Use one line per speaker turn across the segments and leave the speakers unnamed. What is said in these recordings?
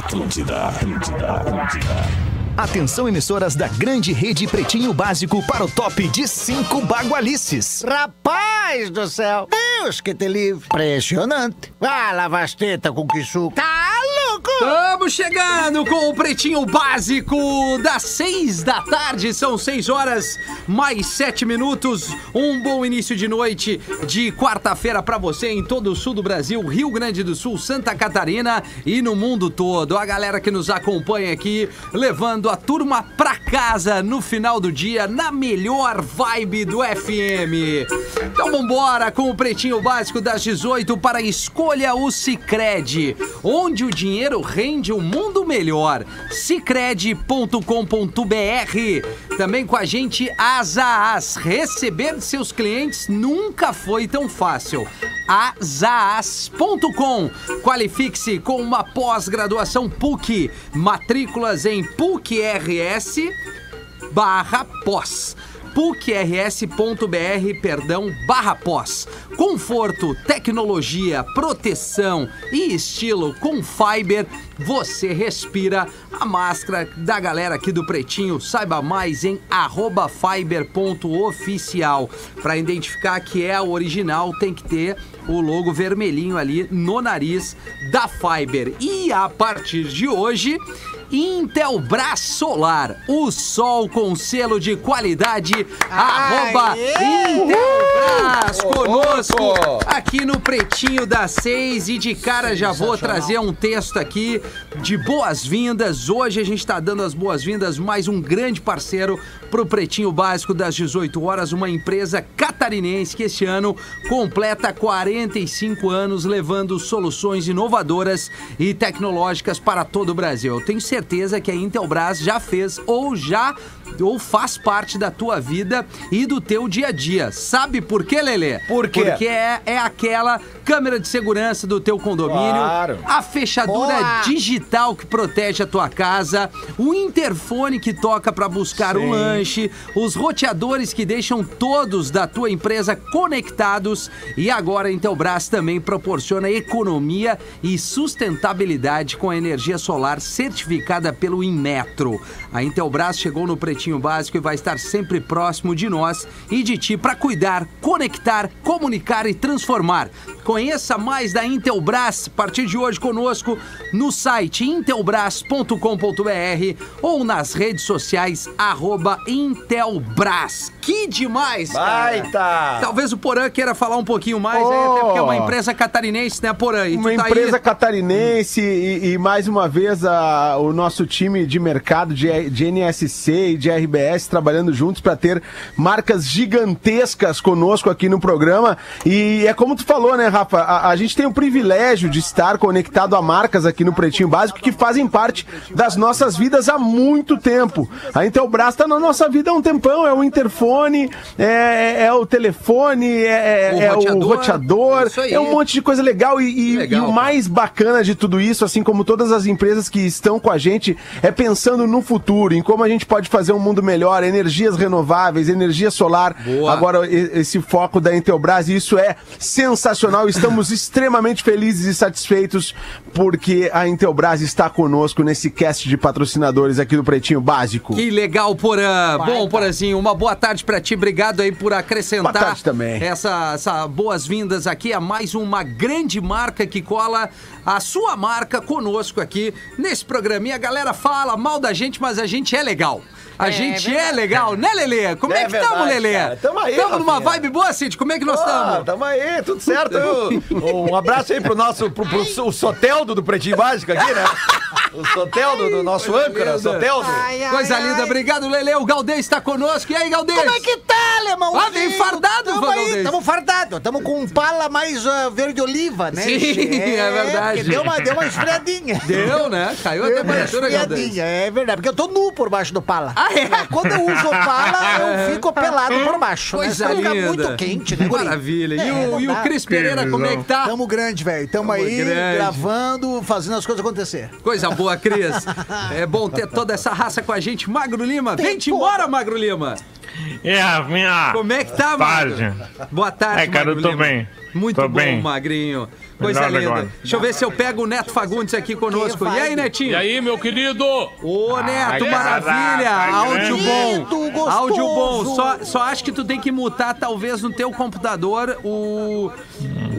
Atlântida, Atlântida, Atlântida.
Atenção, emissoras da grande rede Pretinho Básico para o top de cinco bagualices.
Rapaz do céu! Deus que te livre! Impressionante! Ah, lava as tetas com que suco! Tá!
Estamos chegando com o Pretinho Básico das seis da tarde, são seis horas mais sete minutos. Um bom início de noite de quarta-feira para você em todo o sul do Brasil, Rio Grande do Sul, Santa Catarina e no mundo todo. A galera que nos acompanha aqui, levando a turma pra casa no final do dia, na melhor vibe do FM. Então vambora com o Pretinho Básico das 18 para Escolha o Cicred, onde o dinheiro rende um mundo melhor. Cicred.com.br. Também com a gente Azaas. Receber seus clientes nunca foi tão fácil. Azaas.com. Qualifique-se com uma pós-graduação PUC. Matrículas em PUC-RS barra pós pucrs.br, perdão, barra pós. Conforto, tecnologia, proteção e estilo com Fiber, você respira a máscara da galera aqui do Pretinho. Saiba mais em arroba fiber.oficial. Para identificar que é o original, tem que ter o logo vermelhinho ali no nariz da Fiber. E a partir de hoje... Intelbras Solar, o sol com selo de qualidade, arroba Intelbras conosco aqui no Pretinho das Seis e de cara já vou trazer um texto aqui de boas-vindas. Hoje a gente está dando as boas-vindas, mais um grande parceiro pro Pretinho Básico das 18 horas, uma empresa catarinense que este ano completa 45 anos levando soluções inovadoras e tecnológicas para todo o Brasil. Eu tenho certeza que a Intelbras já fez ou já ou faz parte da tua vida e do teu dia a dia. Sabe por quê, Lelê?
Por quê?
Porque é, é aquela câmera de segurança do teu condomínio,
Claro.
a fechadura
Boa.
digital que protege a tua casa, o interfone que toca para buscar o lanche, os roteadores que deixam todos da tua empresa conectados e agora a Intelbras também proporciona economia e sustentabilidade com a energia solar certificada pelo Inmetro. A Intelbras chegou no Pretinho Básico e vai estar sempre próximo de nós e de ti para cuidar, conectar, comunicar e transformar. Conheça mais da Intelbras a partir de hoje conosco no site intelbras.com.br ou nas redes sociais arroba Intelbras. Que demais, cara!
Baita!
Talvez o Porã queira falar um pouquinho mais, aí, até porque é uma empresa catarinense, né, Porã? E
Uma
tá aí-
empresa catarinense e, e mais uma vez a- o nosso time de mercado de, de NSC e de RBS trabalhando juntos para ter marcas gigantescas conosco aqui no programa. E é como tu falou, né, Rafa? A, a gente tem o privilégio de estar conectado a marcas aqui no Pretinho Básico que fazem parte das nossas vidas há muito tempo. A Intelbras está na nossa vida há um tempão. É o interfone, é, é o telefone, é,
O
é o
roteador.
roteador,
Isso aí.
é um monte de coisa legal. E, e-
Legal,
e o mais bacana de tudo isso, assim como todas as empresas que estão com a gente, é pensando no futuro, em como a gente pode fazer um mundo melhor, energias renováveis, energia solar.
Boa.
Agora, esse foco da Intelbras, e isso é sensacional. Estamos extremamente felizes e satisfeitos porque a Intelbras está conosco nesse cast de patrocinadores aqui do Pretinho Básico.
Que legal, Porã. Bom, Porãzinho, uma boa tarde pra ti. Obrigado aí por acrescentar
Boa tarde também.
essa, essa boas-vindas aqui a mais uma grande marca que cola a sua marca conosco aqui nesse programinha. A galera fala mal da gente, mas a gente é legal. A gente é legal, né, Lelê? Como é,
É
que estamos,
verdade,
Lelê?
cara. Tamo aí,
Tamo numa
Rafinha.
vibe boa, Cid? Como é que nós
Ah,
estamos?
tamo aí, tudo certo. um abraço aí pro nosso, pro, pro, o Soteldo do Pretinho Básico aqui, né? O Soteldo do nosso
Coisa
âncora,
linda.
Soteldo.
Coisa linda, obrigado, Lelê. O Galdês está conosco. E aí, Galdês?
Como é que tá, alemão?
Ah, vem fardado,
Tamo
Valdez.
aí, tamo fardado. Tamo com um pala mais ah, verde oliva, né?
Sim, é verdade.
porque Deu uma, deu uma esfriadinha.
Deu, né? Caiu a
Deu uma
temperatura, Galdês.
esfriadinha, é verdade. Porque eu tô nu por baixo do pala.
Ah, é?
Quando eu uso o pala, eu fico pelado por baixo. né?
Coisa
Senão fica
linda.
muito quente, né, guri?
Maravilha. E,
É,
o, e o. Cris Pereira, como é que tá?
Tamo grande, velho. Tamo,
Tamo
aí
grande.
gravando, fazendo as coisas acontecer.
Coisa boa, Cris. É bom ter toda essa raça com a gente. Magro Lima, vem-te embora, Magro Lima.
É, a minha.
Como é que tá, Magro?
Tarde.
Boa tarde,
É, cara, eu
Magro
tô
Lima.
bem.
Muito
Tô
bom,
bem.
Magrinho. Coisa
Melhor
linda.
agora.
Deixa eu ver se eu pego o Neto Fagundes aqui conosco. E aí, Netinho?
E aí, meu querido?
Ô, Neto,
Ai,
maravilha! Áudio
Lindo,
bom!
gostoso.
Áudio bom! Só, só acho que tu tem que mutar, talvez, no teu computador o,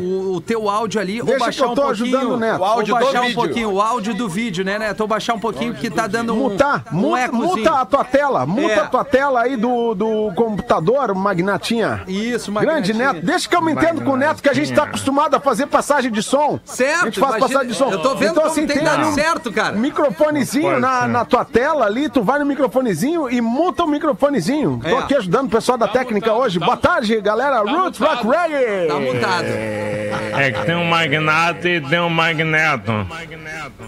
o, o teu áudio ali, ou
Deixa que
baixar
eu
um
tô
pouquinho.
ajudando o Neto.
O áudio
ou
do
baixar um
vídeo.
pouquinho o áudio do vídeo, né, Neto? Ou baixar um pouquinho, porque tá dando um.
Mutar,
um
muta,
ecozinho.
muta a tua tela, muta
É.
a tua tela aí do, do computador, Magnatinha.
Isso,
Grande
Magnatinha.
Neto, deixa que eu me entendo com o Neto, que a gente tá acostumado a fazer passagem de som.
Certo,
A gente faz
imagina-
passagem de som.
eu tô vendo como tem
tem
dado
um
certo, cara.
Microfonezinho na, na tua tela ali, tu vai no microfonezinho e muta o microfonezinho. Tô
É.
aqui ajudando o pessoal da
Tá
técnica
mutado,
hoje.
tá
Boa tarde, galera. Roots
mutado.
Rock Reggae.
Tá mutado.
É que tem um magnato e tem um magneto.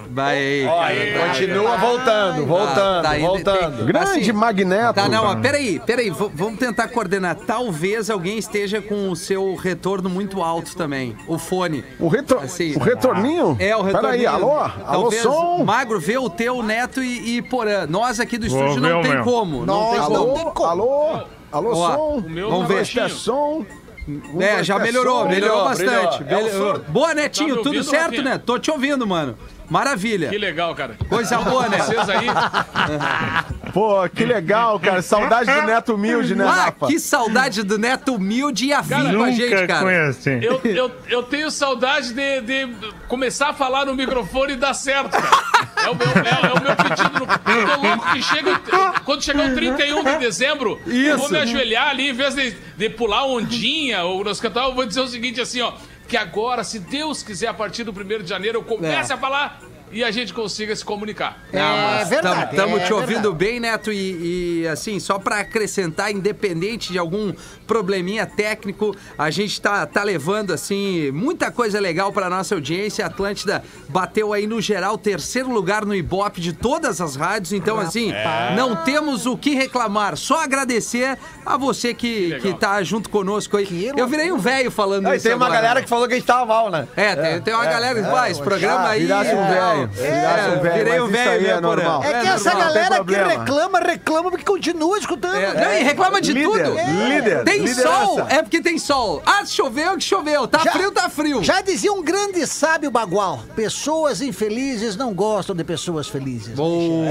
Vai aí.
Ó,
cara.
aí, continua voltando, voltando,
tá
voltando.
tem-
Grande
Assim,
Magneto.
Tá, não, mas peraí, peraí, v- vamos tentar coordenar. Talvez alguém esteja com o seu retorno muito alto também. O fone.
O, retro...
Assim,
o retorninho?
É, o retorno.
Peraí, alô? Alô,
Talvez
som?
Magro vê o teu, Neto e, e Porã. Nós aqui do estúdio não tem como. Não tem
Nós
como.
não tem
Alô,
como.
alô, alô,
Ó,
som.
o meu
Vamos
tá
ver.
É
baixinho.
som. Um,
É, já melhorou, melhorou
Brilhou,
bastante.
É
Melhorou.
surdo.
Boa, Netinho,
Tá me
tudo
ouvindo,
certo,
Rafinha?
né? Tô te ouvindo, mano. Maravilha.
Que legal, cara.
Coisa boa, né?
Vocês aí.
Pô, que legal, cara. Saudade do Neto Humilde, né,
Ah,
Rafa?
que saudade do Neto humilde e afim
Cara,
com a gente, cara.
conheci.
Eu, eu, eu tenho saudade de, de começar a falar no microfone e dar certo, cara. É o meu, é, é o meu pedido. No, eu tô louco que chega, quando chegar o 31 de dezembro, eu vou
Isso.
me ajoelhar ali, em vez de, de pular ondinha ou nos cantar, eu vou dizer o seguinte assim, ó. Que agora, se Deus quiser, a partir do 1 de janeiro, eu comece
É.
a falar e a gente consiga se comunicar.
É verdade.
Estamos
é
te ouvindo
verdade.
bem, Neto, e, e, assim, só para acrescentar, independente de algum probleminha técnico, a gente tá, tá levando, assim, muita coisa legal para nossa audiência. A Atlântida bateu aí, no geral, terceiro lugar no Ibope de todas as rádios, então, assim, não temos o que reclamar, só agradecer a você que,
legal.
que tá junto conosco aí.
Que
Eu virei um velho falando
Aí
isso
tem uma
agora.
galera que falou que a gente tava mal, né?
É, tem, tem uma galera que faz esse programa aí.
virasse um
é,
velho,
é,
velho,
virei
mas
um velho,
aí é
né,
normal.
É que essa
normal.
galera que reclama, reclama porque continua escutando.
É, não, e reclama de tudo.
líder,
Tem sol, é porque tem sol. Ah, choveu que choveu. Tá frio, tá frio.
Já dizia um grande sábio bagual: pessoas infelizes não gostam de pessoas felizes.
Boa.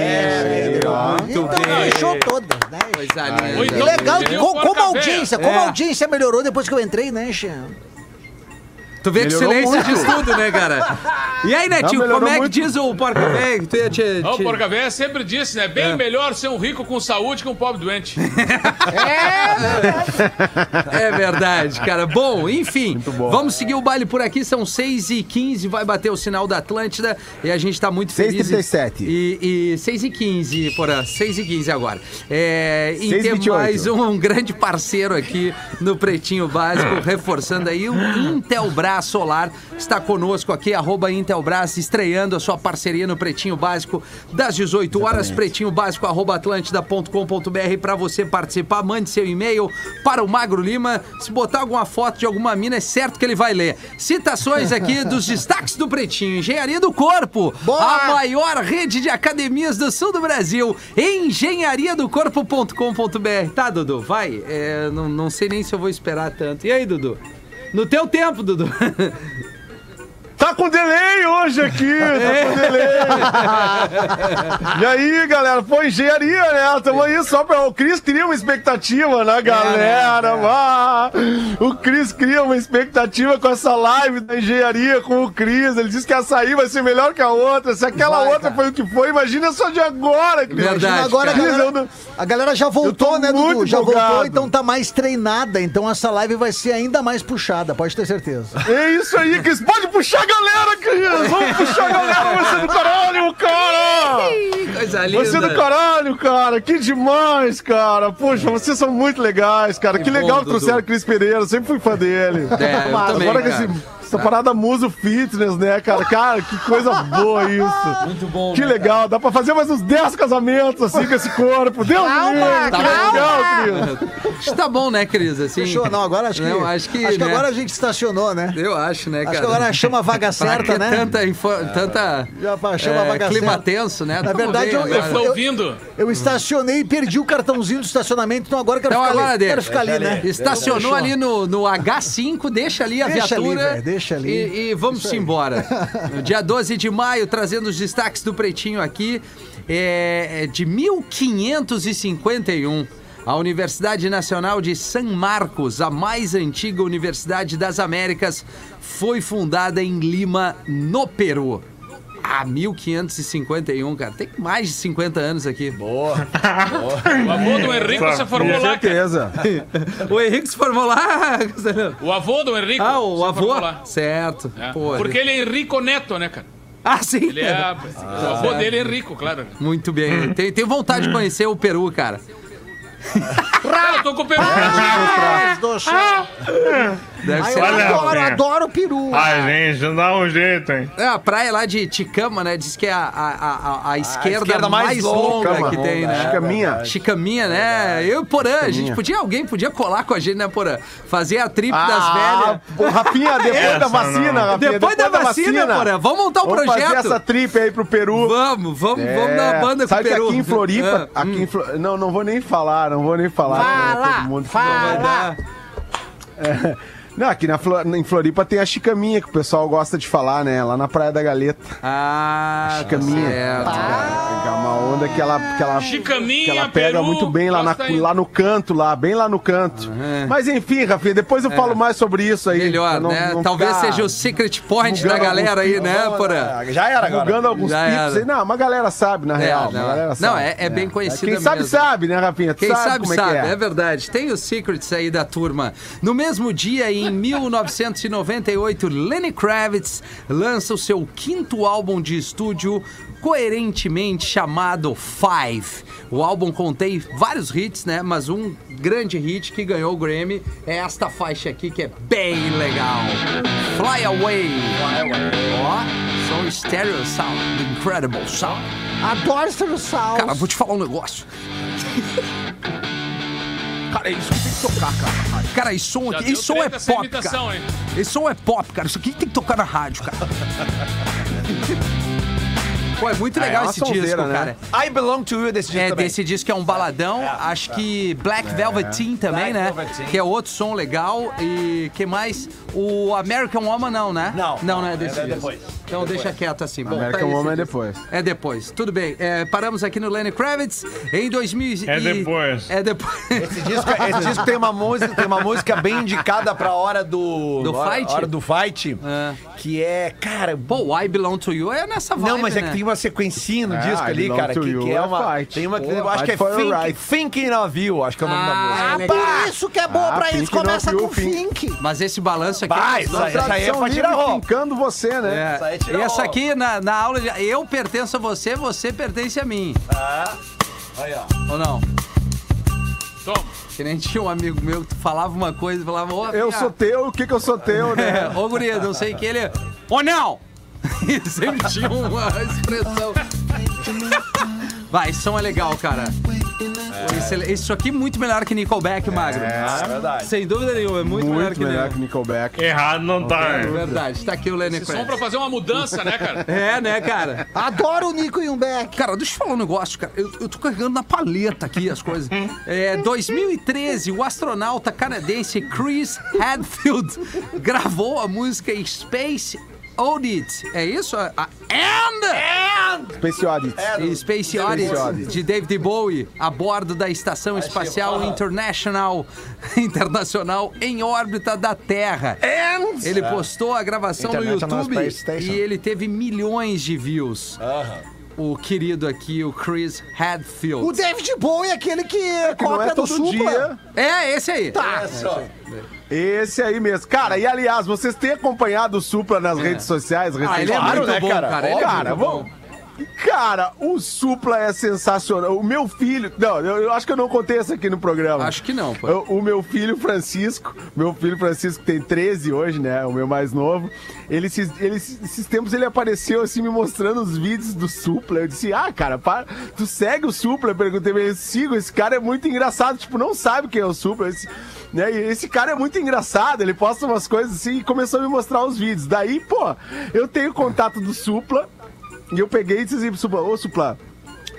então
bem.
fechou todas, né?
Coisa linda.
Legal, como, audiência, como
É.
audiência melhorou depois que eu entrei, né, Xan?
Tu vê que silêncio
muito.
diz tudo, né, cara? E aí, Netinho,
Não,
como é que
muito.
diz o porco velho? Tu ia te-
O Porca Véia sempre disse, né? Bem melhor ser um rico com saúde que um pobre doente.
É verdade, cara. Bom, enfim, vamos seguir o baile por aqui. São 6 e 15 vai bater o sinal da Atlântida e a gente tá muito feliz.
6h37.
E, e 6 e 15, porra. 6 e 15 agora. É, ter
6h28.
mais um, um grande parceiro aqui no Pretinho Básico, reforçando aí o Intelbras Solar. Está conosco aqui, arroba Intelbras, estreando a sua parceria no Pretinho Básico das 18 horas. Pretinho Básico, arroba atlântida.com.br para você participar. Mande seu e-mail para o Magro Lima. Se botar alguma foto de alguma mina, é certo que ele vai ler. Citações aqui dos destaques do Pretinho. Engenharia do Corpo,
Boa!
a maior rede de academias do sul do Brasil. Engenhariadocorpo.com.br. Tá, Dudu, vai. É, não, não sei nem se eu vou esperar tanto. E aí, Dudu? No teu tempo, Dudu.
Tá com delay hoje aqui, tá com delay. e aí, galera, pô, engenharia, né? Tamo aí só pra... O Cris cria uma expectativa na galera,
é.
ah, O Cris cria uma expectativa com essa live da engenharia com o Cris. Ele disse que a sair vai ser melhor que a outra. Se aquela
Vai,
outra
cara.
foi o que foi, imagina só de agora, Cris.
Verdade,
Agora a galera, a galera já voltou, né, Dudu?
muito
Já voltou, então tá mais treinada. Então essa live vai ser ainda mais puxada, pode ter certeza.
É isso aí, Cris. Pode puxar a galera, Cris. Vamos puxar a galera. Vai ser do caralho, cara.
Coisa linda.
Você é do caralho, cara. Que demais, cara. Poxa, vocês são muito legais, cara. Que,
bom,
legal que
Dudu.
trouxeram o Cris Pereira. Sempre fui fã dele.
É,
Mas
também,
agora
cara.
com esse, essa parada muso fitness, né, cara? Cara, que coisa boa isso.
Muito bom.
Que
né,
legal, dá pra fazer mais uns 10 casamentos assim com esse corpo. Deus
Calma,
que
calma.
legal, Cris.
Acho que tá bom, né, Cris? Assim,
Fechou? Não, agora acho que.
Não, acho que,
acho que
né?
agora a gente estacionou, né?
Eu acho, né, cara?
Acho que agora chama a vaga certa, né?
Tanta, info... tanta
Já chama a
é,
vaga
clima
certa.
tenso, né?
Na
Tamo
verdade, eu-
agora.
Eu tô ouvindo.
Eu estacionei e perdi o cartãozinho do estacionamento, então agora eu quero
Então
ficar
agora
ali.
deixa.
Quero ficar ali, né?
Estacionou ali no, no H5, deixa ali a
Deixa ali,
viatura.
velho, deixa ali.
E, e vamos embora. Dia 12 de maio, trazendo os destaques do Pretinho aqui, é, é de 1551. A Universidade Nacional de San Marcos, a mais antiga universidade das Américas, foi fundada em Lima, no Peru. Ah, 1551, cara. Tem mais de 50 anos aqui.
Boa.
O avô do Henrico se formou
Com
lá, cara.
certeza.
O Henrique se formou lá.
O avô do Henrico
Ah, o
se
avô?
formou lá.
Certo.
É.
Pô,
Porque ele é Henrico Neto, né, cara?
Ah, sim.
Ele é. o avô dele é Henrico, claro.
Muito bem. Tenho, tenho vontade de conhecer o Peru, cara.
Cara, eu tô com o peru.
Do céu.
Deve
Ai,
ser.
eu
Olha,
adoro,
Rafinha.
adoro peru.
A gente dá um jeito, hein?
É, a praia lá de Ticama, né? Diz que é a, a, a, a esquerda,
esquerda
mais,
mais
longa,
longa,
que tem, né?
Chicaminha.
Chicaminha, né? Eu e Porã, a gente podia, alguém podia colar com a gente, né, Porã? Fazer a trip das
Ah,
velhas.
pô, Rafinha, depois da vacina,
não.
Rafinha.
Depois da vacina, Porã, vamos montar um
Vamos fazer
projeto.
essa trip aí pro Peru.
Vamos, vamos,
É,
vamos dar uma banda com o
Sabe
Peru.
aqui em Floripa,
Ah,
aqui em Flo- não, não vou nem falar, não vou nem falar.
Fala,
né, todo mundo não
fala.
dar. Não, aqui na Flo- em Floripa tem a chicaminha que o pessoal gosta de falar, né? Lá na Praia da Galeta.
Ah, tá
Chicaminha.
certo.
É uma onda que ela, que ela,
Chicaminha,
que ela pega
Peru,
muito bem lá, na- lá no canto, lá, bem lá no canto. Mas enfim, Rafinha, depois eu falo mais sobre isso aí.
É. Melhor,
não-
né?
não
Talvez
ficar
seja o secret point da galera aí, né, Porã?
Ah, Já era agora.
Alguns
Já
aí. Não, uma galera sabe, na
É,
real.
não. Não,
sabe.
é- é bem conhecida
Quem sabe,
mesmo.
sabe, né, Rafinha? Tu
Quem sabe,
como
sabe,
é que
é.
é.
verdade. Tem os secrets aí da turma. No mesmo dia, em 1998, Lenny Kravitz lança o seu quinto álbum de estúdio, coerentemente chamado Five. O álbum contém vários hits, né? Mas um grande hit que ganhou o Grammy é esta faixa aqui, que é bem legal. Fly Away. Ó, som stereo sound, incredible sound.
Adoro esse sal.
Cara, vou te falar um negócio.
Cara, é isso que tem que tocar, cara.
Cara, esse som aqui, esse som é pop,
imitação,
cara.
hein?
Esse som é pop, cara. Isso aqui tem que tocar na rádio, cara. Pô, é muito legal
é uma
esse
sonzeira,
disco,
né?
cara.
I Belong to You desse disco
É,
também.
desse disco que é um baladão. Acho que Black Velvet Teen também,
Black
né?
Velvet Teen.
Que é outro som legal. E que mais? O American Woman não, né?
Não,
Não, não é
não,
desse
é
disco.
depois.
Então deixa quieto assim. Bom,
American
tá
Woman é depois.
É depois. Tudo bem. É, paramos aqui no Lenny Kravitz em 2000
É
e-
depois.
É depois.
Esse disco, esse disco tem uma música, tem uma música bem indicada pra hora do
Do
hora,
fight?
hora do fight,
É.
que é, cara,
Pô, o I Belong to You é nessa vibe,
não, mas é
né?
que tem uma sequencinha no
É,
disco
I
ali, cara, que, que é
é
uma
fight.
tem uma que
Pô,
eu acho que é Think,
Right.
Thinking of You, acho que é o nome da música.
Ah, por isso que é boa
Ah,
pra isso. Começa com Fink.
Mas esse balanço aqui...
Vai,
é
essa aí é pra tirar roupa.
fincando você, né?
É,
Isso aí tira
e essa aqui, na, na aula, de, eu pertenço a você, você pertence a mim.
Aí, ó.
Ou não?
Toma.
Que nem tinha um amigo meu que falava uma coisa e falava, ô,
Eu sou teu, o que que eu sou teu, né?
É, ô, guria, não sei o que ele... Ô, não! E sempre tinha uma expressão. Vai, som é legal, cara. Esse- Isso aqui é muito melhor que Nickelback, Magro.
É verdade.
Sem dúvida nenhuma, é muito, melhor
Muito
que
melhor que
Nickelback.
Errado não tá,
É verdade, tá aqui o Lenny
Esse som pra
Kravitz.
fazer uma mudança, né, cara?
É, né, cara?
Adoro o Nico e um Beck.
Cara, deixa eu falar um negócio, cara. Eu, eu tô carregando na paleta aqui as coisas. É, 2013, o astronauta canadense Chris Hadfield gravou a música Space Oddity. É isso? A, a And!
Space.
E Space Oddity
Oddity.
de David Bowie a bordo da Estação Espacial International, Internacional em órbita da Terra. Ele postou a gravação no YouTube
Space
e ele teve milhões de views. O querido aqui, o Chris Hadfield.
O David Bowie é aquele que é
Que
cópia
é
do Supla.
dia.
É, esse aí.
Tá.
Esse aí mesmo. Cara, e aliás, vocês têm acompanhado o Supla nas redes sociais
Ah, ele é
recentemente?
muito
né,
bom,
cara?
cara. É
Cara,
muito
vamos.
bom.
Cara, o Supla é sensacional. O meu filho. Não, eu, eu acho que eu não contei essa aqui no programa.
Acho que não, pô.
O, o meu filho Francisco, meu filho Francisco tem 13 hoje, né? O meu mais novo. Ele, esses, ele, esses tempos ele apareceu assim me mostrando os vídeos do Supla. Eu disse, ah, cara, para, tu segue o Supla? Eu perguntei pra ele, sigo, esse cara é muito engraçado. Tipo, não sabe quem é o Supla. Esse, né? E esse cara é muito engraçado, ele posta umas coisas assim e começou a me mostrar os vídeos. Daí, pô, eu tenho contato do Supla e eu peguei e disse assim Supla, ô Supla,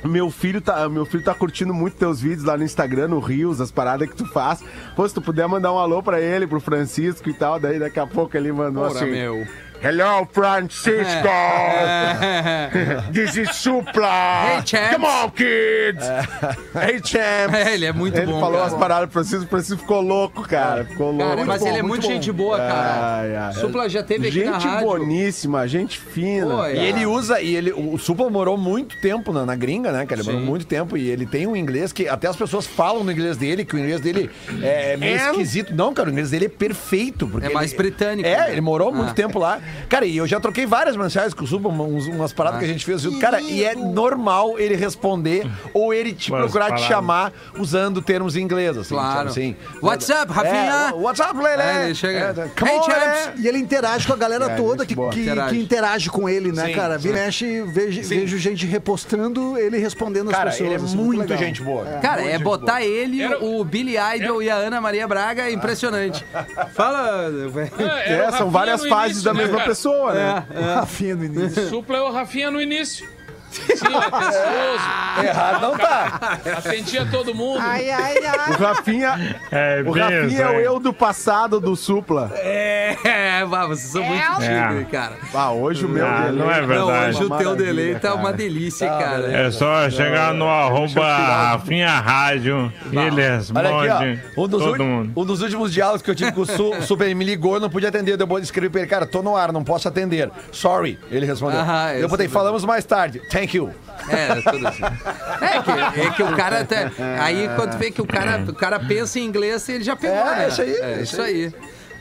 meu filho, tá, meu filho tá curtindo muito teus vídeos lá no Instagram, no Rios, as paradas que tu faz. Pô, se tu puder mandar um alô pra ele, pro Francisco e tal, daí daqui a pouco ele mandou
Ora,
assim.
meu.
Hello, Francisco! This is Supla!
Hey, champs.
Come on, kids! Hey, champs!
É, ele é muito
ele
bom,
falou
cara.
as paradas pro Francisco, o Francisco ficou louco, cara. Ficou louco.
Cara, mas ele é muito gente boa, cara.
Ai, ai.
Supla já teve aqui na
Gente
rádio.
boníssima, gente fina.
Pô,
E
é.
ele usa, e ele, o Supla morou muito tempo na, na gringa, né, cara? Ele morou muito tempo e ele tem um inglês que até as pessoas falam no inglês dele, que o inglês dele é meio
É?
esquisito. Não, cara, o inglês dele é perfeito. Porque
É mais
ele-
britânico,
É,
né?
ele morou
Ah.
muito tempo lá. Cara, e eu já troquei várias mensagens com o Supla, uns- umas paradas que a gente fez junto. Cara, e é normal ele responder ou ele te
Umas
procurar te
palavras.
chamar usando termos em inglês, assim.
Claro.
Assim.
What's up, Rafinha?
É, what's up, Lele?
É, ele chega.
É, come
Hey,
on.
E ele interage com a galera
É,
toda que, que,
Interage.
que interage com ele, né,
Sim,
cara? Vira e mexe, vejo, vejo gente repostando, ele respondendo as
Cara,
pessoas.
ele é
assim,
muito
legal.
gente boa.
Cara,
Muito
é botar
boa.
ele,
Era-
o Billy Idol e a Ana Maria Braga, é impressionante. Fala, velho.
É,
É, são várias fases da
né,
mesma
cara?
Pessoa, né?
Rafinha no início.
Supla é o Rafinha no início. Sim, atencioso,
Errado não tá.
atendia todo mundo.
O Rafinha,
É,
o Rafinha
isso
é o eu do passado do Supla.
É, vá, vocês são muito
É.
tigre, cara.
Ah, hoje o meu
Ah,
delay
não é
Não,
verdade.
hoje o
Uma
teu
maravilha,
delay tá
cara.
uma delícia,
Ah,
cara.
É só chegar no arroba Rafinha Rádio e ele
Olha
responde
aqui, ó. Um dos,
todo mundo.
um dos últimos diálogos que eu tive com o Su, Super, ele me ligou, eu não pude atender. Eu escrevi pra ele, cara, tô no ar, não posso atender. Sorry, ele respondeu.
Aham,
eu botei,
esse-
falamos mais tarde. Thank you.
É, tudo assim. É que, é que o cara até. Aí quando vê que o cara, o cara pensa em inglês, ele já pegou,
É,
né?
isso aí,
É
isso
isso aí.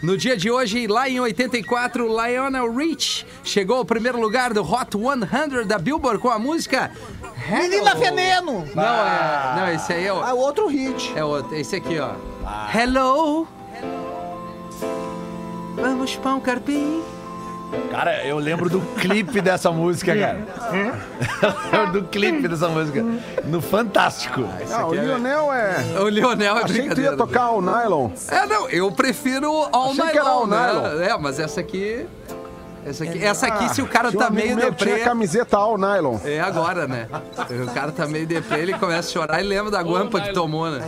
No dia de hoje, lá em 84, Lionel Rich chegou ao primeiro lugar do Hot 100 da Billboard com a música Hello.
Menina Veneno!
Não, é, não, esse aí é o,
Ah, outro hit.
é outro, esse aqui, ó. Hello. Vamos pão carpim.
Cara, eu lembro do clipe dessa música, cara. eu lembro do clipe dessa música. No Fantástico.
Ah, o Lionel é.
O Leonel é
Achei que tu
brincadeira.
ia tocar o Nylon.
É, não, eu prefiro All
Achei
Night
que era
Long,
All Night
né? É, mas essa aqui... Essa aqui, essa aqui se o cara
um
tá meio deprê...
Tinha camiseta all nylon.
É agora, né? O cara tá meio deprê, ele começa a chorar e lembra da guampa que tomou, né?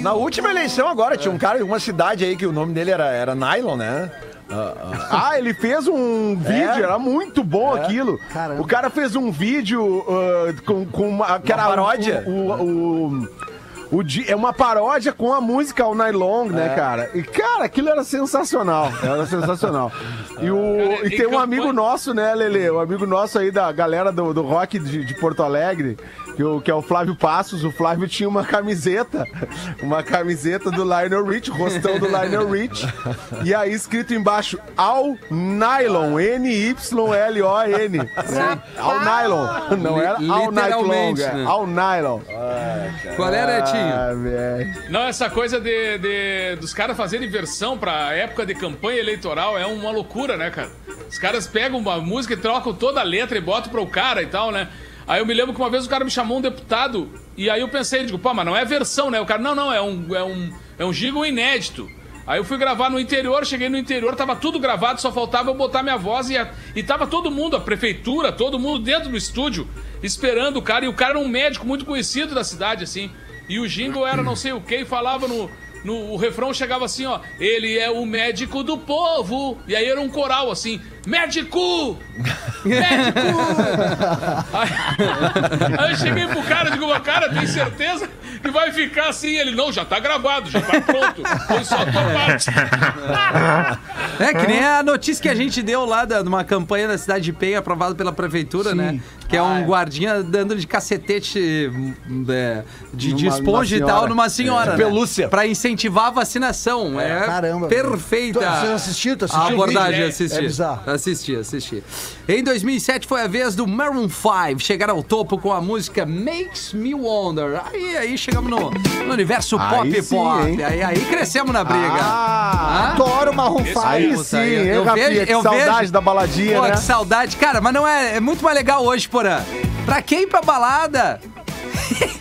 Na última eleição agora, tinha um cara de uma cidade aí que o nome dele era, era Nylon, né?
Ah, ele fez um vídeo, era muito bom aquilo.
Caramba.
O cara fez um vídeo ah, com, com uma. Que
Uma
era o-
paródia?
O, o, o- o di- é uma paródia com a música All Night Long, né, cara? E, cara, aquilo era sensacional. Era sensacional. E, o,
Cara,
e
em
tem um amigo nosso, né, Lele? Um amigo nosso aí da galera do, do rock de, de Porto Alegre, que, o- que é o Flávio Passos. O Flávio tinha uma camiseta, uma camiseta do Lionel Rich, rostão do Lionel Rich. E aí escrito embaixo, All Nylon, N-Y-L-O-N. All Nylon. Não era Long,
Literalmente,
é
né?
All Nylon.
Qual é, Netinho?
Ah, velho.
Não, essa coisa de, de- dos caras fazerem versão pra época de campanha eleitoral é uma loucura, né, cara? Os caras pegam uma música e trocam toda a letra e botam pro cara e tal, né? Aí eu me lembro que uma vez o cara me chamou um deputado e aí eu pensei, digo, pô, mas não é versão, né? O cara, não, não, é um, é um, é um jingle inédito. Aí eu fui gravar no interior, cheguei no interior, tava tudo gravado, só faltava eu botar minha voz e, a- e tava todo mundo, a prefeitura, todo mundo dentro do estúdio, esperando o cara. E o cara era um médico muito conhecido da cidade, assim. E o jingle era não sei o que, e falava no, no. O refrão chegava assim, ó. Ele é o médico do povo. E aí era um coral assim: Médico! Médico! aí, aí eu cheguei pro cara e digo, "Mas, cara, tem certeza que vai ficar assim? Ele, não, já tá gravado, já tá pronto. Foi só a tua parte.
É que nem a notícia que a gente deu lá da, de uma campanha da cidade de Penha, aprovada pela prefeitura, né? Que é um guardinha dando de cacetete hum, é, de, de
Numa-
esponja e tal numa senhora.
De
né?
pelúcia.
Pra incentivar a vacinação. É,
Caramba.
perfeita.
Tu- Você assistiu? Tu
A abordagem,
vídeo?
assisti.
É bizarro.
Assisti, assisti. Em 2007 foi a vez do Maroon 5 chegar ao topo com a música Makes Me Wonder. Aí, aí chegamos no, no universo
Aí
pop
sim,
pop.
hein?
Aí, aí crescemos na briga.
Ah,
Hã?
Adoro Marrom
aí
Puta,
sim,
eu-
hein,
eu
Rafinha?
vejo-
que
eu
saudade
vejo-
da baladinha,
Pô,
né?
que saudade. Cara, mas não é, é muito mais legal hoje, Porã. Pra quem ir pra balada?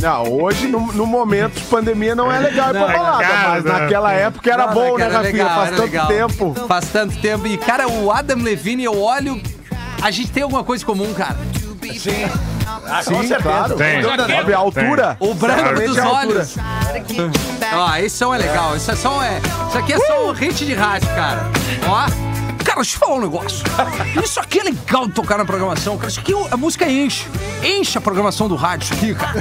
Não, hoje, no, no momento de pandemia, não é legal ir pra balada,
cara,
mas naquela época era
Não,
bom, né, Rafinha?
legal,
Faz tanto
legal.
tempo.
Faz tanto tempo. E, cara, o Adam Levine, eu olho. A gente tem alguma coisa em comum, cara.
Sim. Ah, com
Sim,
certeza.
claro.
Tem.
Sabe, a altura.
O branco
Exatamente
dos olhos. Ó, esse som é legal. Isso, é só, é, isso aqui é só um hit de rádio, cara. Ó. Cara, deixa eu falar um negócio. Isso aqui é legal de tocar na programação, cara. Isso aqui a música enche. Enche a programação do rádio, isso aqui, cara.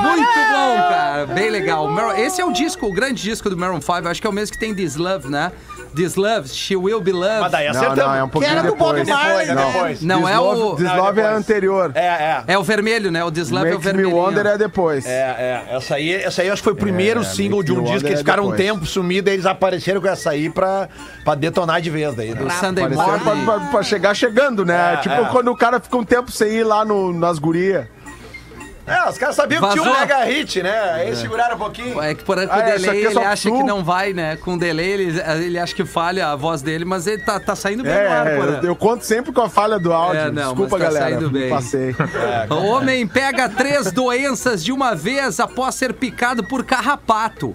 Muito bom, cara. Bem legal. Esse é o disco, o grande disco do Maroon 5. Acho que é o mesmo que tem This Love, né? This Love, She Will Be Loved.
Mas daí
Não,
acertamos.
não, é um pouquinho
era do Bob
depois.
Marley,
Depois,
né?
depois.
Não, é o.
Deslove
Não,
é
depois.
anterior.
É, é.
É o vermelho, né? O This Love é o
Makes Me
vermelho.
Wonder é depois.
É, é. Essa aí, essa aí eu acho que foi o primeiro
É,
single de um disco que eles
é
ficaram um
depois.
tempo sumidos e eles apareceram com essa aí pra, pra detonar de vez daí.
O Sunday
Parecia pra,
Morning.
pra- pra chegar chegando, né?
É,
tipo
é.
quando o cara fica um tempo sem ir lá no, nas gurias.
É, os caras sabiam que tinha um
Vazou.
mega hit, né? Aí seguraram um pouquinho.
É que por com
Ah,
o
é, isso
delay
é
ele acha
sul.
que não vai, né? Com delay ele, ele acha que falha a voz dele, mas ele tá, tá saindo bem
É,
no ar,
eu, eu conto sempre com a falha do áudio.
É, não,
Desculpa,
tá
galera.
saindo bem.
Passei.
O homem pega três doenças de uma vez após ser picado por carrapato.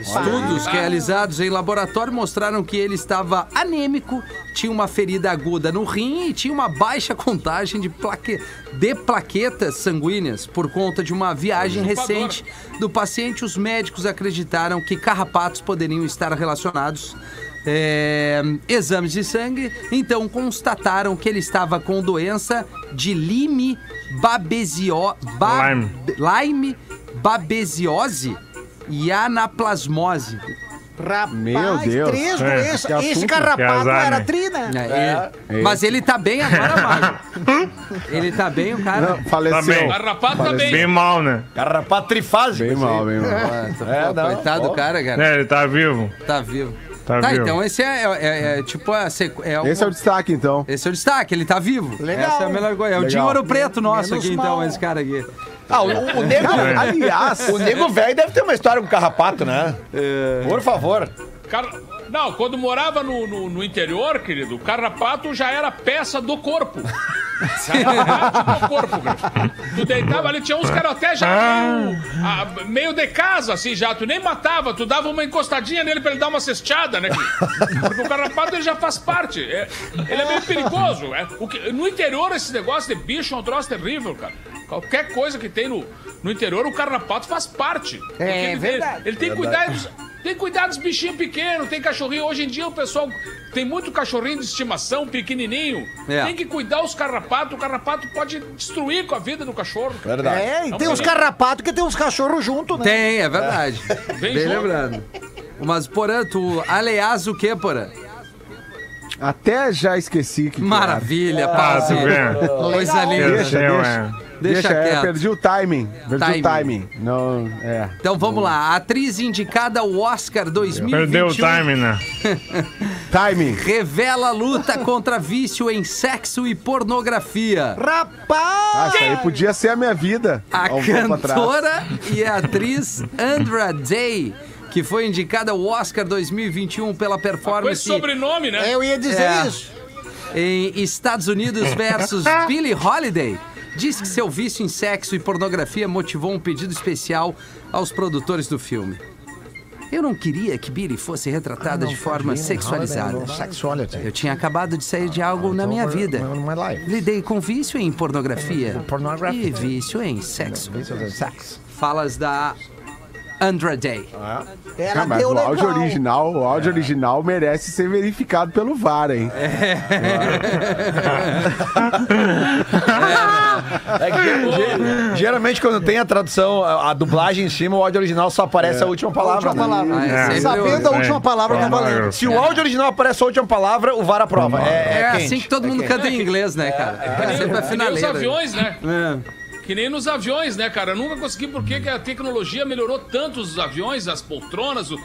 Estudos realizados em laboratório mostraram que ele estava anêmico, tinha uma ferida aguda no rim e tinha uma baixa contagem de, plaque... de plaquetas sanguíneas por conta de uma viagem recente do paciente. Os médicos acreditaram que carrapatos poderiam estar relacionados. é, exames de sangue, então constataram que ele estava com doença de Lyme babesio... ba-
Lyme.
Lyme babesiose e anaplasmose.
Rapaz,
Meu Deus.
três
É,
doenças.
que
Esse
assunto.
carrapato
azar,
era
né?
tri, né?
É, ele- Mas ele tá bem agora, Mago. ele tá bem, o cara.
Não, faleceu.
Tá bem.
Carrapato tá
Bem
bem.
mal, né?
Carrapato trifásico.
Bem mal, bem mal.
É,
Pô,
não,
coitado do cara, cara.
É, ele tá vivo.
Tá vivo.
Tá
Tá, então esse é, é- é tipo a sequ... é
Esse é o destaque, então.
Esse é o destaque, ele tá vivo.
Legal.
Essa é a melhor coisa. É o
Legal.
Dinho Ouro Preto nosso
Menos
aqui, então,
mal.
esse cara aqui.
Ah, o, o nego.
Aliás,
O nego velho deve ter uma história com carrapato, né? Por favor.
Car- Não, quando morava no, no, no interior, querido, o carrapato já era peça do corpo. Do corpo, cara. Tu deitava ali, tinha uns que eram até já meio, ah, meio de casa, assim, já. Tu nem matava, tu dava uma encostadinha nele pra ele dar uma cesteada, né? querido? Porque o carrapato ele já faz parte. É- ele é meio perigoso. É, o que- no interior, esse negócio de bicho é um troço terrível, cara. Qualquer coisa que tem no, no interior, o carrapato faz parte. Porque ele,
verdade.
Ele tem que cuidar dos, tem que cuidar dos bichinhos pequenos, tem cachorrinho. Hoje em dia o pessoal tem muito cachorrinho de estimação, pequenininho.
É.
Tem que cuidar os carrapatos. O carrapato pode destruir com a vida do cachorro.
Verdade.
É, e
Não
tem uns
tem.
carrapatos que tem uns cachorros junto, né?
Tem, é verdade.
Bem
Bem
junto.
lembrando. Mas, Porã, tu, aliás, o que, Porã?
até já esqueci que.
Maravilha,
Ah, tu
Pause.
vê.
Coisa linda.
Deixa,
Eu,
deixa.
é.
Deixa
é,
quieto.
perdi o timing. Perdi
Timing.
o timing. Não, é.
Então vamos lá. A atriz indicada ao Oscar 2021
Perdeu o time, né?
Timing.
revela luta contra vício em sexo e pornografia.
Ah,
Rapaz!
isso aí podia ser a minha vida.
A
um
cantora e a atriz Andra Day, que foi indicada ao Oscar 2021 pela
Com
performance
sobrenome, né?
Eu ia dizer
É.
isso.
em Estados Unidos versus Billie Holiday, diz que seu vício em sexo e pornografia motivou um pedido especial aos produtores do filme. Eu não queria que Billie fosse retratada de forma sexualizada. Eu tinha acabado de sair de algo na minha vida.
My life.
Lidei com vício em Pornografia. e vício em sexo. Falas da Andra Day.
Ela
Ah, mas
deu
o áudio
legal.
original, o áudio original merece ser verificado pelo VAR, hein?
É que, ge- geralmente, quando tem a tradução, a, a dublagem em cima, o áudio original só aparece a última palavra.
Última
né?
palavra.
É
Sabendo a
É.
última palavra, tá valendo.
Se o áudio original aparece a última palavra, o VAR aprova. É,
É,
é
assim que todo mundo canta em inglês, né, cara? É, sempre a
os aviões, né?
É.
Que nem nos aviões, né, cara? Eu nunca consegui por que a tecnologia melhorou tanto os aviões, as poltronas, o-